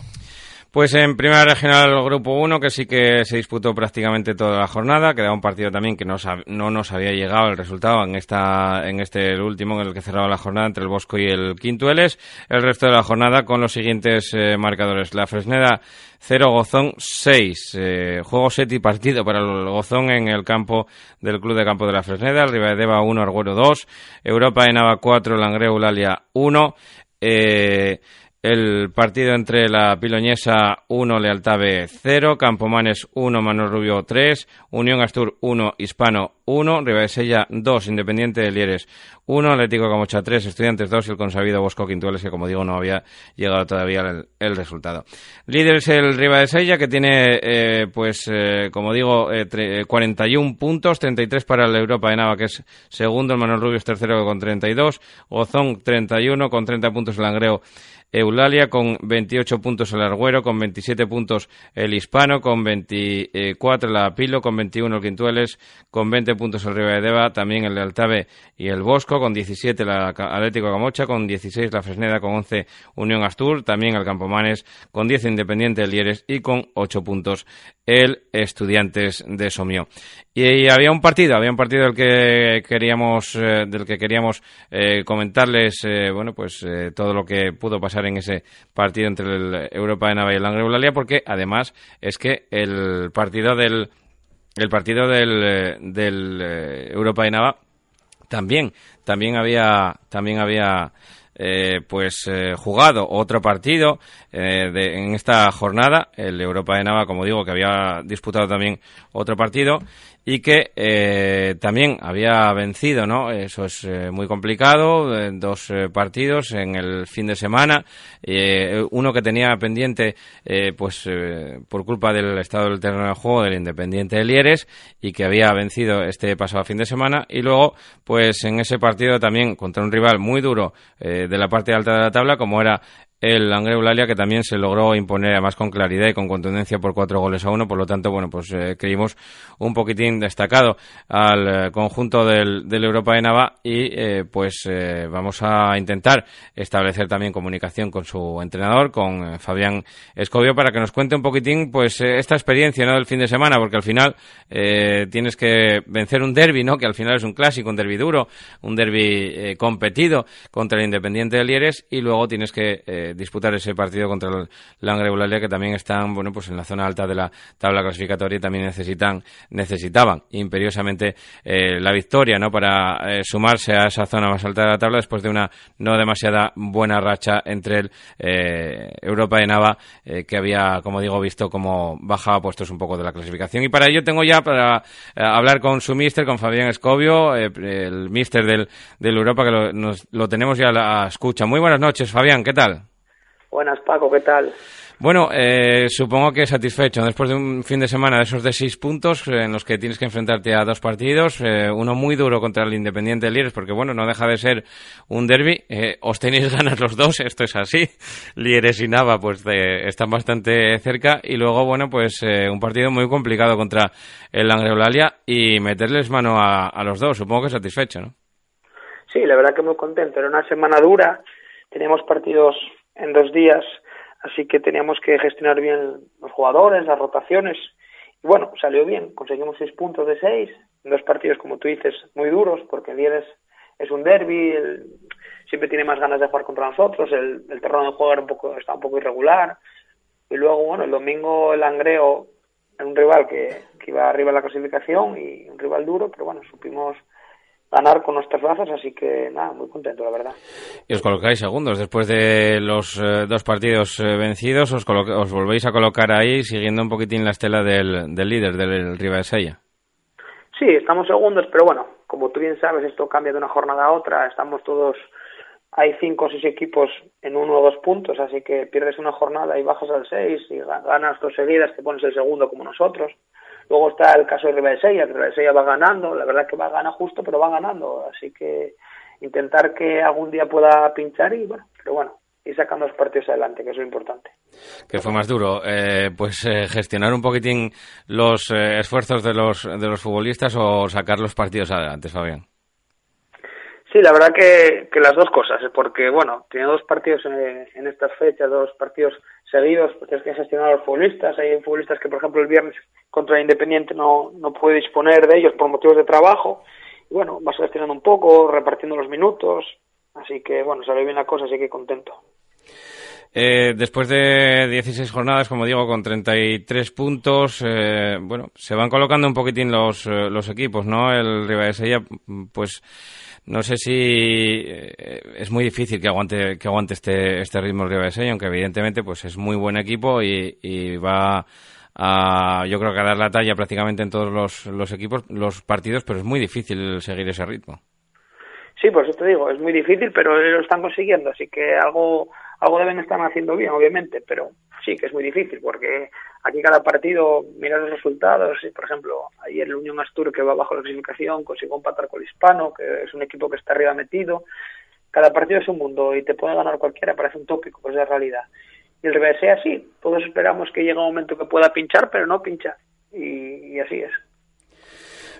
Pues en primera regional grupo 1, que sí que se disputó prácticamente toda la jornada, quedaba un partido también que no, no nos había llegado el resultado en esta en este último en el que cerraba la jornada entre el Bosco y el Quintueles. El resto de la jornada con los siguientes eh, marcadores. La Fresneda 0, Gozón 6. Eh, juego set y partido para el Gozón en el campo del Club de Campo de la Fresneda. El Deva 1, Arguero 2. Europa Enava 4, Langreo Ulalia 1. Eh, el partido entre la Piloñesa 1, Lealtave 0, Campomanes 1, Manuel Rubio 3, Unión Astur 1, Hispano 1, Ribadesella 2, Independiente de Lieres 1, Atlético Camocha 3, Estudiantes 2 y el consabido Bosco Quintuales que como digo no había llegado todavía el, resultado. Líder es el Ribadesella que tiene eh, pues eh, como digo 41 eh, puntos, 33 para el Europa de Nava que es segundo, el Manuel Rubio es tercero con 32, Gozón 31 con 30 puntos el Langreo Eulalia con 28 puntos el Argüero, con 27 puntos el Hispano, con 24 la Pilo, con 21 el Quintueles, con 20 puntos el Deva, también el de Altave y el Bosco, con 17 la Atlético Camocha, con 16 la Fresneda, con 11 Unión Astur, también el Campomanes, con 10 Independiente el Lieres y con 8 puntos el Estudiantes de Somio. Y, había un partido, había un partido del que queríamos, eh, del que queríamos eh, comentarles, eh, bueno, pues todo lo que pudo pasar en ese partido entre el Europa de Nava y el Anglo porque además es que el partido del el partido del, del Europa de Nava también también había también había eh, pues eh, jugado otro partido eh, en esta jornada, el Europa de Nava, como digo, que había disputado también otro partido y que eh, también había vencido, ¿no? Eso es eh, muy complicado, eh, dos partidos en el fin de semana, uno que tenía pendiente, pues por culpa del estado del terreno de juego del Independiente de Lieres y que había vencido este pasado fin de semana y luego, pues en ese partido también contra un rival muy duro de la parte alta de la tabla como era el Angre Eulalia que también se logró imponer además con claridad y con contundencia por cuatro goles a uno, por lo tanto, bueno, pues eh, creímos un poquitín destacado al eh, conjunto del, del, Europa de Nava y eh, pues vamos a intentar establecer también comunicación con su entrenador, con Fabián Escobio, para que nos cuente un poquitín pues esta experiencia ¿no? del fin de semana, porque al final tienes que vencer un derby, ¿no? que al final es un clásico, un derby duro, un derby competido contra el Independiente de Lieres y luego tienes que disputar ese partido contra el Langre Eulalia, que también están, bueno, pues en la zona alta de la tabla clasificatoria y también necesitan, necesitaban imperiosamente eh, la victoria, ¿no? Para eh, sumarse a esa zona más alta de la tabla después de una no demasiada buena racha entre el eh, Europa de Nava, que había, como digo, visto como bajaba puestos un poco de la clasificación. Y para ello tengo ya para hablar con su mister, con Fabián Escobio, el mister del, del Europa, que lo, nos, lo tenemos ya a la escucha. Muy buenas noches, Fabián, ¿qué tal? Buenas, Paco, ¿qué tal? Bueno, eh, supongo que satisfecho. Después de un fin de semana de esos de seis puntos, eh, en los que tienes que enfrentarte a dos partidos, eh, uno muy duro contra el Independiente de Lieres, porque bueno, no deja de ser un derby. os tenéis ganas los dos, esto es así. Lieres y Nava, pues están bastante cerca. Y luego, bueno, pues un partido muy complicado contra el Angreolalia y meterles mano a, a los dos. Supongo que satisfecho, ¿no? Sí, la verdad que muy contento. Era una semana dura. Teníamos partidos en dos días, así que teníamos que gestionar bien los jugadores, las rotaciones. Y bueno, salió bien, conseguimos seis puntos de seis, dos partidos, como tú dices, muy duros, porque el Viernes es un derby, siempre tiene más ganas de jugar contra nosotros, el, el terreno de juego era un poco, está un poco irregular. Y luego, bueno, el domingo el Angreo, un rival que, que iba arriba en la clasificación y un rival duro, pero bueno, supimos ganar con nuestras bazas, así que nada, muy contento, la verdad. Y os colocáis segundos, después de los eh, dos partidos eh, vencidos, os, os, volvéis a colocar ahí siguiendo un poquitín la estela del, del líder, del Sella. Sí, estamos segundos, pero bueno, como tú bien sabes, esto cambia de una jornada a otra, estamos todos, hay cinco o seis equipos en uno o dos puntos, así que pierdes una jornada y bajas al seis y ganas dos seguidas, te pones el segundo como nosotros. Luego está el caso de Ribadesella, que Ribadesella va ganando, la verdad es que va a ganar justo, pero va ganando, así que intentar que algún día pueda pinchar y bueno, pero bueno, ir sacando los partidos adelante, que es lo importante. ¿Qué fue más duro? Eh, pues eh, gestionar un poquitín los eh, esfuerzos de los, de los futbolistas o sacar los partidos adelante, Fabián. Sí, la verdad que, que las dos cosas, porque bueno, tiene dos partidos en, en estas fechas, dos partidos seguidos, pues tienes que gestionar a los futbolistas. Hay futbolistas que, por ejemplo, el viernes contra el Independiente no, no puede disponer de ellos por motivos de trabajo. Y bueno, vas gestionando un poco, repartiendo los minutos. Así que bueno, sale bien la cosa, así que contento. Eh, después de 16 jornadas, como digo, con 33 puntos, eh, bueno, se van colocando un poquitín los, eh, los equipos, ¿no? El Ribadesella, pues no sé si eh, es muy difícil que aguante que aguante este este ritmo el Ribadesella, aunque evidentemente pues es muy buen equipo y, y va a, yo creo que a dar la talla prácticamente en todos los, los equipos, los partidos, pero es muy difícil seguir ese ritmo. Sí, por eso te digo, es muy difícil, pero lo están consiguiendo, así que algo algo deben estar haciendo bien, obviamente, pero sí que es muy difícil porque aquí cada partido mira los resultados y, por ejemplo, ayer el Unión Astur que va bajo la clasificación consiguió empatar con el Hispano, que es un equipo que está arriba metido. Cada partido es un mundo y te puede ganar cualquiera, parece un tópico, pues es la realidad. Y el revés sea así, todos esperamos que llegue un momento que pueda pinchar, pero no pincha. Y así es.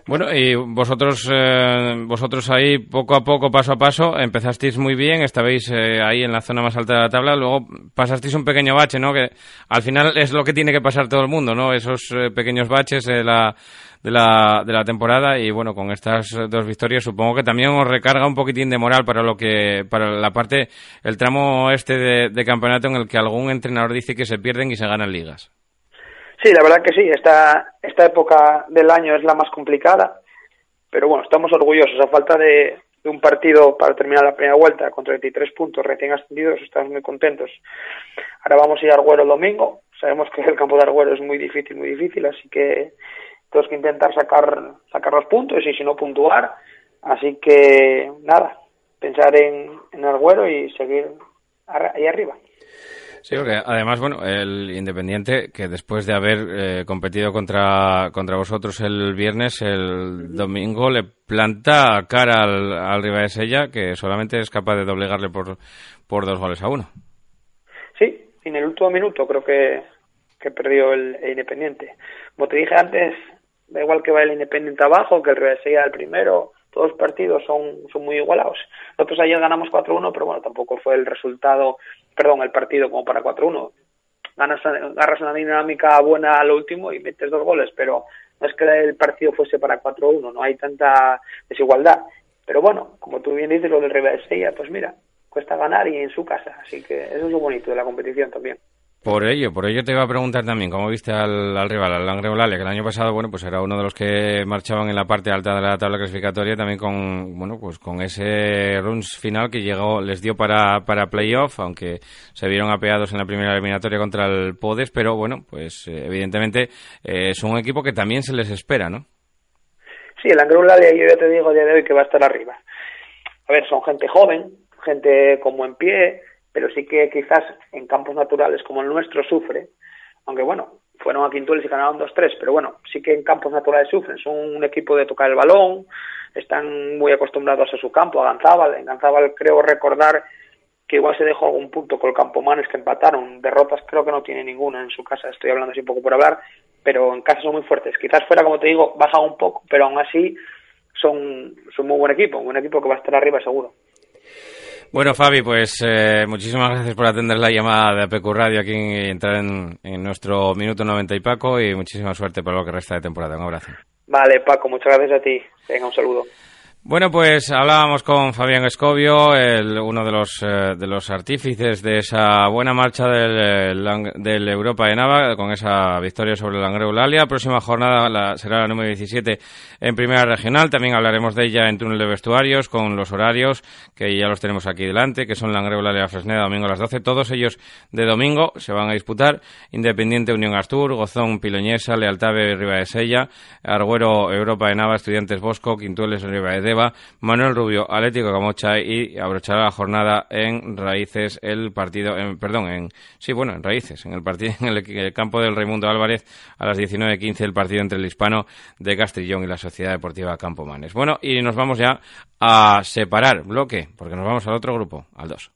Bueno, y vosotros, eh, vosotros ahí poco a poco, paso a paso, empezasteis muy bien, estabais eh, ahí en la zona más alta de la tabla, luego pasasteis un pequeño bache, ¿no? Que al final es lo que tiene que pasar todo el mundo, ¿no? Esos eh, pequeños baches de la, de la, de la temporada y bueno, con estas dos victorias supongo que también os recarga un poquitín de moral para lo que, para la parte, el tramo este de, de campeonato en el que algún entrenador dice que se pierden y se ganan ligas. Sí, la verdad que sí, esta, esta época del año es la más complicada, pero bueno, estamos orgullosos. A falta de, un partido para terminar la primera vuelta con 33 puntos recién ascendidos, estamos muy contentos. Ahora vamos a ir a Arguero el domingo. Sabemos que el campo de Arguero es muy difícil, muy difícil, así que tenemos que intentar sacar, sacar los puntos y si no puntuar. Así que nada, pensar en, en Arguero y seguir ahí arriba. Sí, porque además, bueno, el Independiente, que después de haber eh, competido contra, contra vosotros el viernes, el domingo le planta cara al, al Ribadesella, que solamente es capaz de doblegarle por, por dos goles a uno. Sí, en el último minuto creo que, que perdió el, el Independiente. Como te dije antes, da igual que vaya el Independiente abajo, que el Ribadesella el primero, todos los partidos son, son muy igualados. Nosotros ayer ganamos 4-1, pero bueno, tampoco fue el resultado, perdón, el partido como para 4-1. Ganas, agarras una dinámica buena al último y metes dos goles, pero no es que el partido fuese para 4-1, no hay tanta desigualdad. Pero bueno, como tú bien dices, lo del Real Sella, pues mira, cuesta ganar y en su casa, así que eso es lo bonito de la competición también. Por ello, por ello te iba a preguntar también, ¿cómo viste al, al rival, al Langreolalia, que el año pasado, bueno, pues era uno de los que marchaban en la parte alta de la tabla clasificatoria, también con, bueno, pues con ese runs final que llegó, les dio para, para playoff, aunque se vieron apeados en la primera eliminatoria contra el Podes, pero bueno, pues eh, evidentemente eh, es un equipo que también se les espera, ¿no? Sí, el Langreolalia, yo ya te digo a día de hoy que va a estar arriba. A ver, son gente joven, gente como en pie, pero sí que quizás en campos naturales como el nuestro sufre, aunque bueno, fueron a Quintueles y ganaron 2-3, pero bueno, sí que en campos naturales sufren, son un equipo de tocar el balón, están muy acostumbrados a su campo, a Ganzábal, en Ganzábal creo recordar que igual se dejó algún punto con el Campomanes que empataron, derrotas creo que no tiene ninguna en su casa, estoy hablando así un poco por hablar, pero en casa son muy fuertes, quizás fuera como te digo, bajan un poco, pero aún así son, son muy buen equipo, un buen equipo que va a estar arriba seguro. Bueno, Fabi, pues eh, muchísimas gracias por atender la llamada de APQ Radio aquí y entrar en, en, nuestro minuto 90 y Paco y muchísima suerte para lo que resta de temporada. Un abrazo. Vale, Paco, muchas gracias a ti. Venga, un saludo. Bueno, pues hablábamos con Fabián Escobio, el, uno de los, eh, de los artífices de esa buena marcha del, del Europa de Nava, con esa victoria sobre el Langreo Lalia. Próxima jornada la, será la número 17 en Primera Regional. También hablaremos de ella en túnel de vestuarios, con los horarios, que ya los tenemos aquí delante, que son Langreo Lalia Fresneda, domingo a las 12. Todos ellos de domingo se van a disputar. Independiente Unión Astur, Gozón Piloñesa, Lealtave Riva de Sella, Arguero Europa de Nava, Estudiantes Bosco, Quintueles Riva de Deva, Manuel Rubio, Atlético Camocha y abrochará la jornada en Raíces el partido, en, perdón, en sí, bueno, en Raíces, en el partido en el, campo del Raimundo Álvarez a las 19:15 el partido entre el Hispano de Castrillón y la Sociedad Deportiva Campomanes. Bueno, y nos vamos ya a separar bloque, porque nos vamos al otro grupo, al 2.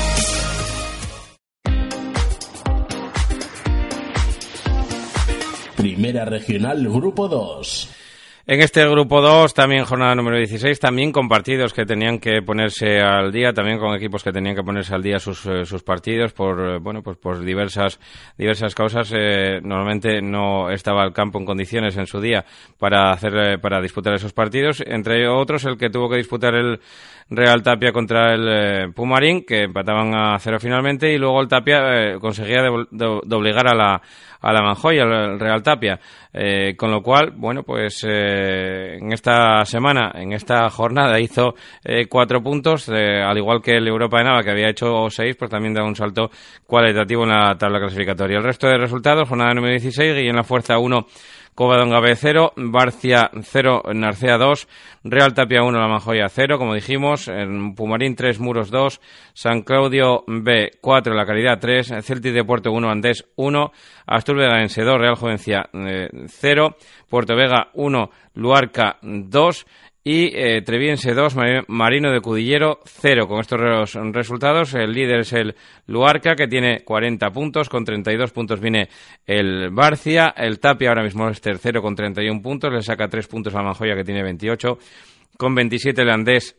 Primera Regional Grupo 2. En este grupo 2, también jornada número 16, también con partidos que tenían que ponerse al día, también con equipos que tenían que ponerse al día sus, eh, sus partidos por, eh, bueno, pues por diversas, diversas causas. Eh, normalmente no estaba el campo en condiciones en su día para hacer, para disputar esos partidos. Entre otros, el que tuvo que disputar el Real Tapia contra el Pumarín, que empataban a cero finalmente, y luego el Tapia conseguía de, a la, a la Manjoya, al Real Tapia. con lo cual, bueno, pues eh, en esta semana, en esta jornada, hizo eh, cuatro puntos, eh, al igual que el Europa de Nava, que había hecho seis, pues también da un salto cualitativo en la tabla clasificatoria. El resto de resultados, jornada número 16, en La Fuerza 1, Covadonga 0, Barcia 0, Narcea 2, Real Tapia 1, La Manjoya 0, como dijimos, en Pumarín 3, Muros 2, San Claudio B 4, La Caridad 3, Celtic de Puerto 1, Andés 1, Astur Vega 2, Real Jovencia 0, Puerto Vega 1, Luarca 2 y eh, Treviense 2, Marino de Cudillero 0. Con estos resultados, el líder es el Luarca, que tiene 40 puntos, con 32 puntos viene el Barcia, el Tapia ahora mismo es tercero con 31 puntos, le saca 3 puntos a Manjoya, que tiene 28, con 27 el Andés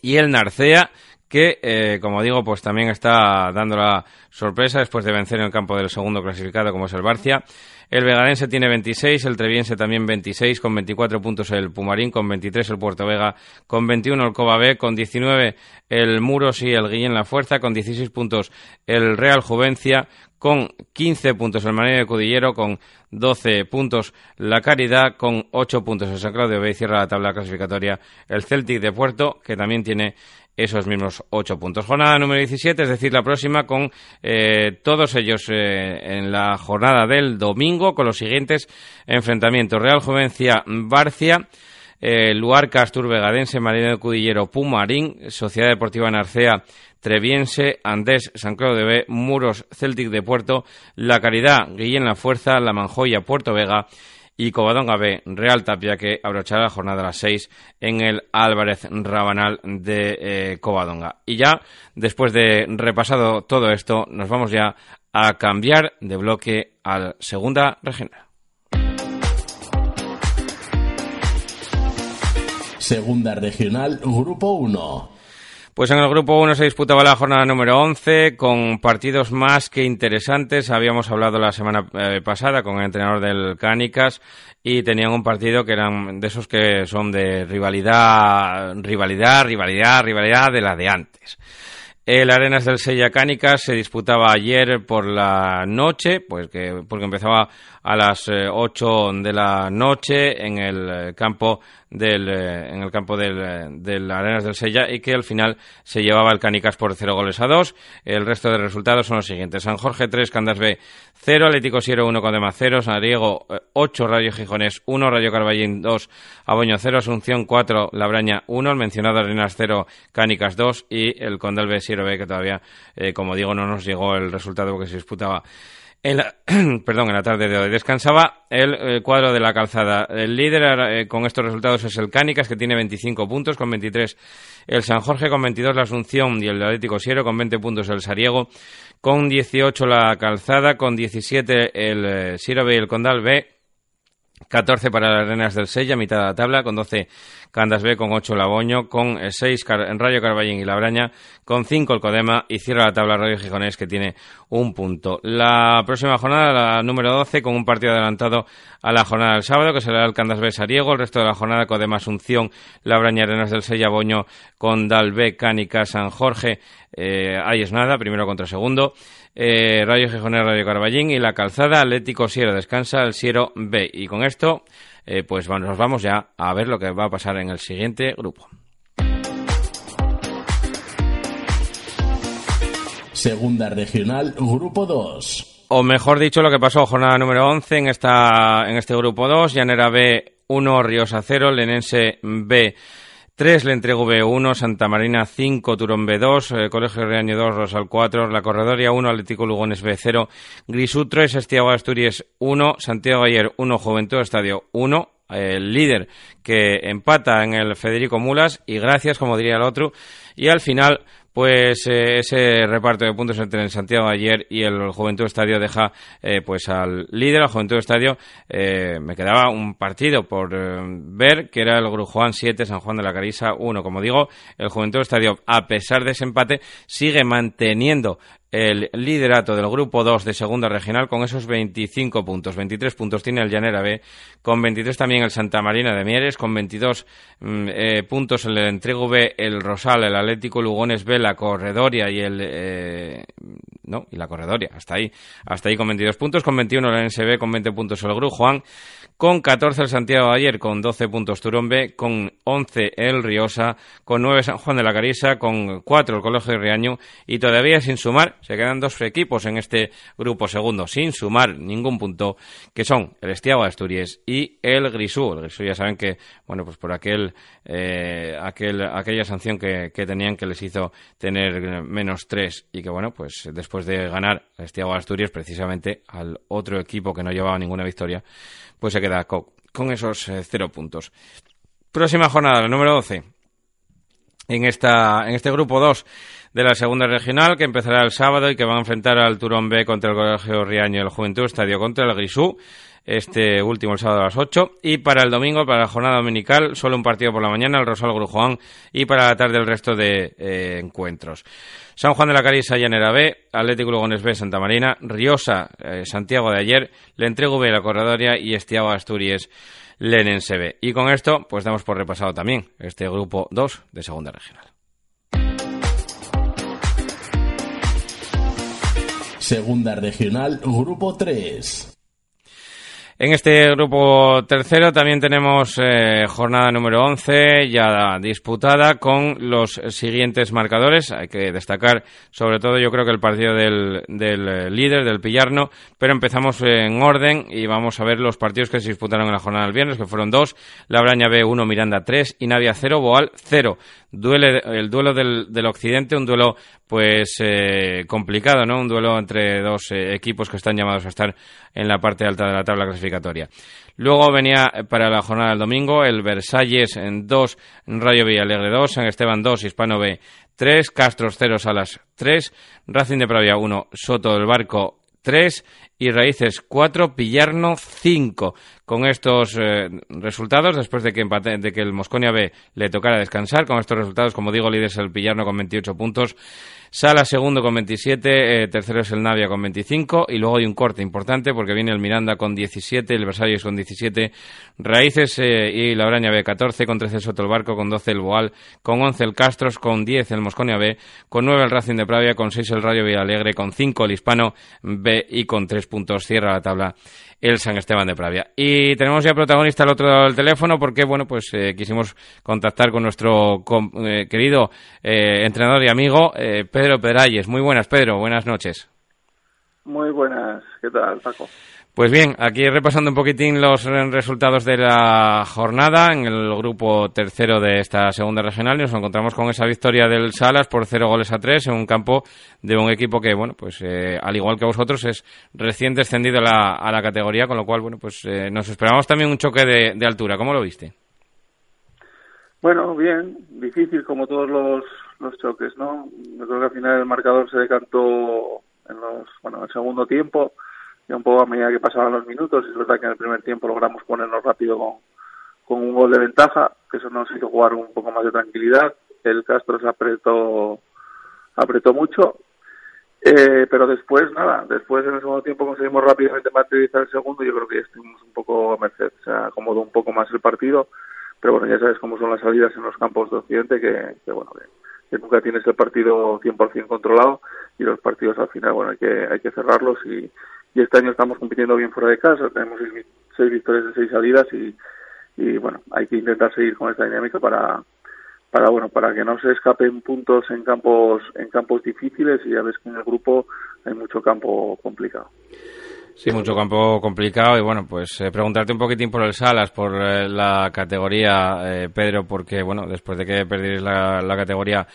y el Narcea, que, eh, como digo, pues también está dando la sorpresa después de vencer en el campo del segundo clasificado, como es el Barcia. El Vegadense tiene 26, el Treviense también 26, con 24 puntos el Pumarín, con 23 el Puerto Vega, con 21 el Coba B, con 19 el Muros y el Guillén La Fuerza, con 16 puntos el Real Juvencia, con 15 puntos el Marino de Cudillero, con 12 puntos la Caridad, con 8 puntos el San Claudio B y cierra la tabla clasificatoria el Celtic de Puerto, que también tiene esos mismos ocho puntos. Jornada número 17, es decir, la próxima con eh, todos ellos eh, en la jornada del domingo con los siguientes enfrentamientos. Real Juvencia Barcia. Eh, Luarca, Astur Vegadense, Marino de Cudillero, Pumarín, Sociedad Deportiva Narcea, Treviense, Andés, San Claudio de B, Muros, Celtic de Puerto, La Caridad, Guillén La Fuerza, La Manjoya, Puerto Vega y Covadonga B, Real Tapia, que abrochará la jornada a las 6 en el Álvarez Rabanal de eh, Covadonga. Y ya, después de repasado todo esto, nos vamos ya a cambiar de bloque a la segunda regional. Segunda regional, Grupo 1. Pues en el grupo 1 se disputaba la jornada número 11 con partidos más que interesantes. Habíamos hablado la semana eh, pasada con el entrenador del Cánicas y tenían un partido que eran de esos que son de rivalidad, rivalidad, rivalidad, rivalidad de la de antes. El Arenas del Sella Cánicas se disputaba ayer por la noche, pues que, porque empezaba a las 8 eh, de la noche en el eh, campo del, eh, en el campo del, del, Arenas del Sella y que al final se llevaba el Canicas por 0 goles a 2. El resto de resultados son los siguientes. San Jorge 3, Candas B 0, Atlético Siero 1, Codema 0, San Diego 8, Rayo Gijones 1, Rayo Carballín 2, Aboño 0, Asunción 4, Labraña 1, el mencionado Arenas 0, Cánicas 2 y el Condal B Siero B que todavía, como digo, no nos llegó el resultado porque se disputaba en la, perdón, en la tarde de hoy. Descansaba el, eh, cuadro de la calzada. El líder eh, con estos resultados es el Cánicas, que tiene 25 puntos, con 23 el San Jorge, con 22 la Asunción y el Atlético Siero, con 20 puntos el Sariego, con 18 la calzada, con 17 el eh, Siero B y el Condal B, 14 para las Arenas del Sella, mitad de la tabla, con 12 Candas B, con 8 Laboño, con 6 en Rayo Carballín y Labraña, con 5 el Codema y cierra la tabla Rayo Gijonés que tiene un punto. La próxima jornada, la número 12, con un partido adelantado a la jornada del sábado, que será el Candas B Sariego, el resto de la jornada Codema Asunción, Labraña Arenas del Sella, Boño, con Dalbe, Cánica, San Jorge, eh, ahí es nada, primero contra segundo. Eh, Rayo Gijonés, Radio Carballín y la calzada Atlético Siero. Descansa el Siero B. Y con esto, eh, pues nos vamos ya a ver lo que va a pasar en el siguiente grupo. Segunda regional, grupo 2. O mejor dicho, lo que pasó, jornada número 11 en, esta, en este grupo 2, Llanera B 1, Riosa 0, Lenense B 3, Le Entrego B1, Santa Marina 5, Turón B2, eh, Colegio Reaño 2, Rosal 4, La Corredoria 1, Atlético Lugones B0, Grisú 3, Estiago Asturias 1, Santiago Ayer 1, Juventud Estadio 1, el líder que empata en el Federico Mulas y gracias, como diría el otro, y al final pues eh, ese reparto de puntos entre el Santiago ayer y el Juventud Estadio deja eh, pues al líder, al Juventud Estadio, eh, me quedaba un partido por ver, que era el Grujuan 7, San Juan de la Carisa 1. Como digo, el Juventud Estadio, a pesar de ese empate, sigue manteniendo el liderato del grupo 2 de segunda regional con esos 25 puntos. 23 puntos tiene el Llanera B, con 23 también el Santa Marina de Mieres, con 22 mm, eh, puntos el Entrego B, el Rosal, el Atlético Lugones B, la Corredoria y el... Eh, no, y la Corredoria, hasta ahí. Hasta ahí con 22 puntos, con 21 el NSB, con 20 puntos el Grupo Juan, con 14 el Santiago de ayer, con 12 puntos Turón B, con 11 el Riosa, con 9 San Juan de la Carisa, con 4 el Colegio de Riaño y todavía sin sumar se quedan dos equipos en este grupo segundo, sin sumar ningún punto, que son el Estiago de Asturias y el Grisú. El Grisú ya saben que, bueno, pues por aquel, eh, aquel aquella sanción que, tenían que les hizo tener menos tres y que, bueno, pues después de ganar el Estiago de Asturias, precisamente al otro equipo que no llevaba ninguna victoria, pues se queda con, esos eh, cero puntos. Próxima jornada, la número 12. En, esta, en este grupo 2 de la segunda regional que empezará el sábado y que va a enfrentar al Turón B contra el Colegio Riaño y el Juventud Estadio contra el Grisú este último el sábado a las 8 y para el domingo, para la jornada dominical, solo un partido por la mañana, el Rosal Grujuan y para la tarde el resto de eh, encuentros. San Juan de la Carisa, Llanera B, Atlético Lugones B, Santa Marina, Riosa, eh, Santiago de ayer, Le Entrego B, La Corredoria y Estiago Asturias, Lenense B. Y con esto, pues damos por repasado también este grupo 2 de segunda regional. Segunda Regional, Grupo 3. En este grupo tercero también tenemos eh, jornada número 11 ya disputada con los siguientes marcadores. Hay que destacar sobre todo yo creo que el partido del, del eh, líder, del Pillarno, pero empezamos en orden y vamos a ver los partidos que se disputaron en la jornada del viernes, que fueron dos, Labraña B 1, Miranda 3 y Navia 0, Boal 0 duele el duelo del, del occidente, un duelo pues eh, complicado, ¿no? Un duelo entre dos eh, equipos que están llamados a estar en la parte alta de la tabla clasificatoria. Luego venía para la jornada del domingo el Versalles en 2, Rayo Villalegre 2, San Esteban 2, Hispano B 3, Castros 0, Salas 3, Racing de Pravia 1, Soto del Barco 3 y Raíces 4, Pillarno 5. Con estos eh, resultados, después de que, empate, de que el Mosconia B le tocara descansar, con estos resultados, como digo, líder es el Pillarno con 28 puntos, Sala segundo con 27, eh, tercero es el Navia con 25 y luego hay un corte importante porque viene el Miranda con 17, el Versalles con 17, Raíces eh, y la Braña B 14, con 13 Soto el Barco, con 12 el Boal, con 11 el Castros, con 10 el Mosconia B, con 9 el Racing de Pravia, con 6 el Rayo Villalegre, con 5 el Hispano B y con 3 puntos cierra la tabla el San Esteban de Pravia. Y tenemos ya protagonista al otro lado del teléfono porque, bueno, pues eh, quisimos contactar con nuestro eh, querido eh, entrenador y amigo Pedro Pedralles. Muy buenas, Pedro, buenas noches. Muy buenas, ¿qué tal, Paco? Pues bien, aquí repasando un poquitín los resultados de la jornada en el grupo tercero de esta segunda regional nos encontramos con esa victoria del Salas por cero goles a tres en un campo de un equipo que, bueno, pues eh, al igual que vosotros es recién descendido a la, a la categoría, con lo cual, bueno, pues eh, nos esperamos también un choque de, de altura. ¿Cómo lo viste? Bueno, bien, difícil como todos los, los choques, ¿no? Yo creo que al final el marcador se decantó en los, bueno, en el segundo tiempo y un poco a medida que pasaban los minutos, es verdad que en el primer tiempo logramos ponernos rápido con, con un gol de ventaja, que eso nos hizo jugar un poco más de tranquilidad. El Castro se apretó, apretó mucho, eh, pero después, nada, después en el segundo tiempo conseguimos rápidamente materializar el segundo, yo creo que ya estuvimos un poco a merced, se acomodó un poco más el partido, pero bueno, ya sabes cómo son las salidas en los campos de Occidente, que, que bueno, que, que nunca tienes el partido 100% controlado y los partidos al final, bueno, hay que, hay que cerrarlos y, y este año estamos compitiendo bien fuera de casa, tenemos seis, victorias de seis salidas y, y bueno, hay que intentar seguir con esta dinámica para, para bueno para que no se escapen puntos en campos en campos difíciles y ya ves que en el grupo hay mucho campo complicado. Sí, mucho campo complicado y bueno, pues eh, preguntarte un poquitín por el Salas, por eh, la categoría, eh, Pedro, porque bueno, después de que perdiste la, categoría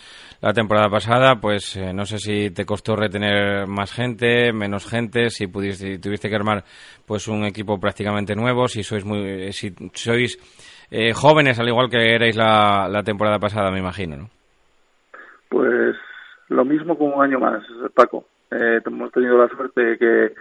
la temporada pasada, pues no sé si te costó retener más gente, menos gente, si pudiste, tuviste que armar pues un equipo prácticamente nuevo, si sois muy, si sois jóvenes al igual que erais la, la temporada pasada, me imagino, ¿no? Pues lo mismo como un año más, Paco. hemos tenido la suerte que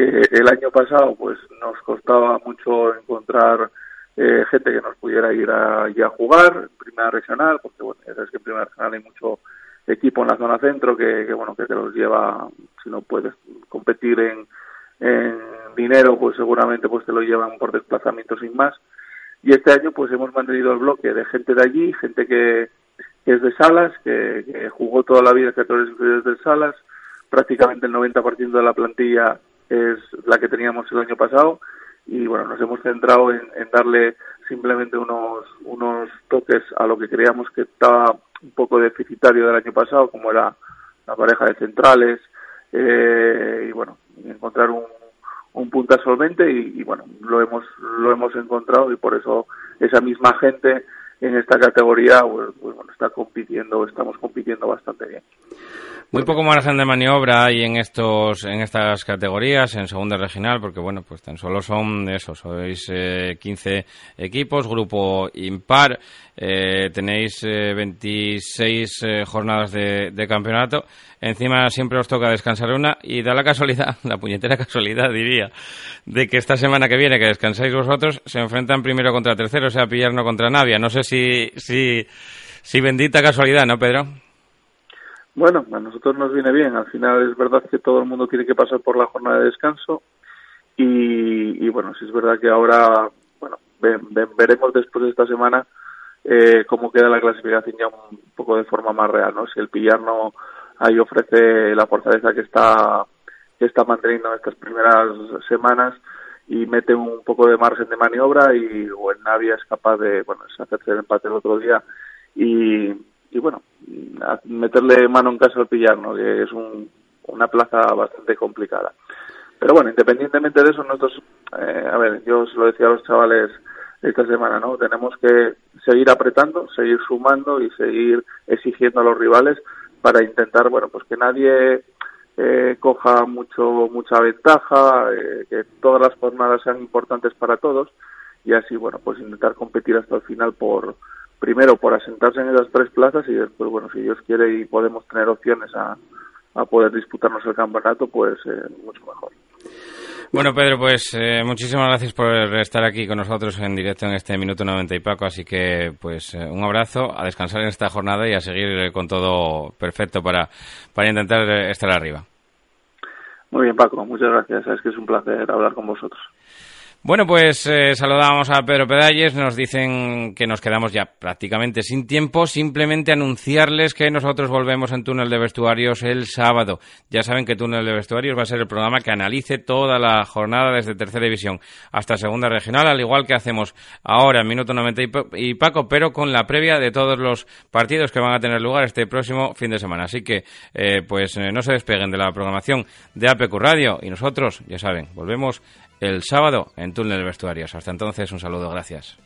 que el año pasado pues nos costaba mucho encontrar eh, gente que nos pudiera ir a, a jugar en primera regional porque bueno ya sabes que en primera regional hay mucho equipo en la zona centro que, bueno que te los lleva si no puedes competir en, en dinero pues seguramente pues te lo llevan por desplazamiento sin más. Y este año pues hemos mantenido el bloque de gente de allí gente que, es de Salas que, jugó toda la vida en categorías inferiores de Salas prácticamente el 90% de la plantilla es la que teníamos el año pasado y bueno, nos hemos centrado en, darle simplemente unos, unos toques a lo que creíamos que estaba un poco deficitario del año pasado, como era la pareja de centrales, eh, y bueno, encontrar un, un punta solvente y, y, bueno, lo hemos, lo hemos encontrado y por eso esa misma gente en esta categoría pues, pues bueno, está compitiendo, estamos compitiendo bastante bien. Muy poco margen de maniobra hay en estos, en estas categorías, en segunda regional, porque bueno, pues tan solo son eso, sois eh, 15 equipos, grupo impar, eh, tenéis eh, 26 eh, jornadas de, campeonato, encima siempre os toca descansar una y da la casualidad, la puñetera casualidad diría, de que esta semana que viene que descansáis vosotros se enfrentan primero contra tercero, o sea, pillarno contra Navia. No sé si, si, si bendita casualidad, ¿no, Pedro? Bueno, a nosotros nos viene bien. Al final es verdad que todo el mundo tiene que pasar por la jornada de descanso y, bueno, si es verdad que ahora, bueno, veremos después de esta semana eh, cómo queda la clasificación ya un poco de forma más real, ¿no? Si el pillar no ahí ofrece la fortaleza que está que está manteniendo en estas primeras semanas y mete un poco de margen de maniobra y o el Navia es capaz de, bueno, hacerse el empate el otro día y y bueno, meterle mano en casa al pillar, ¿no? que es un, una plaza bastante complicada. Pero bueno, independientemente de eso, nosotros, eh, a ver, yo se lo decía a los chavales esta semana, ¿no? Tenemos que seguir apretando, seguir sumando y seguir exigiendo a los rivales para intentar, bueno, pues que nadie eh, coja mucho mucha ventaja, eh, que todas las jornadas sean importantes para todos y así, bueno, pues intentar competir hasta el final por primero por asentarse en esas tres plazas y después, bueno, si Dios quiere y podemos tener opciones a, a poder disputarnos el campeonato, pues eh, mucho mejor. Bueno, Pedro, pues eh, muchísimas gracias por estar aquí con nosotros en directo en este minuto 90 y Paco. Así que, pues, eh, un abrazo, a descansar en esta jornada y a seguir con todo perfecto para, para intentar estar arriba. Muy bien, Paco, muchas gracias. Es que es un placer hablar con vosotros. Bueno, pues eh, saludamos a Pedro Pedalles. Nos dicen que nos quedamos ya prácticamente sin tiempo. Simplemente anunciarles que nosotros volvemos en Túnel de Vestuarios el sábado. Ya saben que Túnel de Vestuarios va a ser el programa que analice toda la jornada desde Tercera División hasta Segunda Regional, al igual que hacemos ahora Minuto 90 y Paco, pero con la previa de todos los partidos que van a tener lugar este próximo fin de semana. Así que, eh, pues eh, no se despeguen de la programación de APQ Radio y nosotros, ya saben, volvemos el sábado en Túnel Vestuarios. Hasta entonces, un saludo, gracias.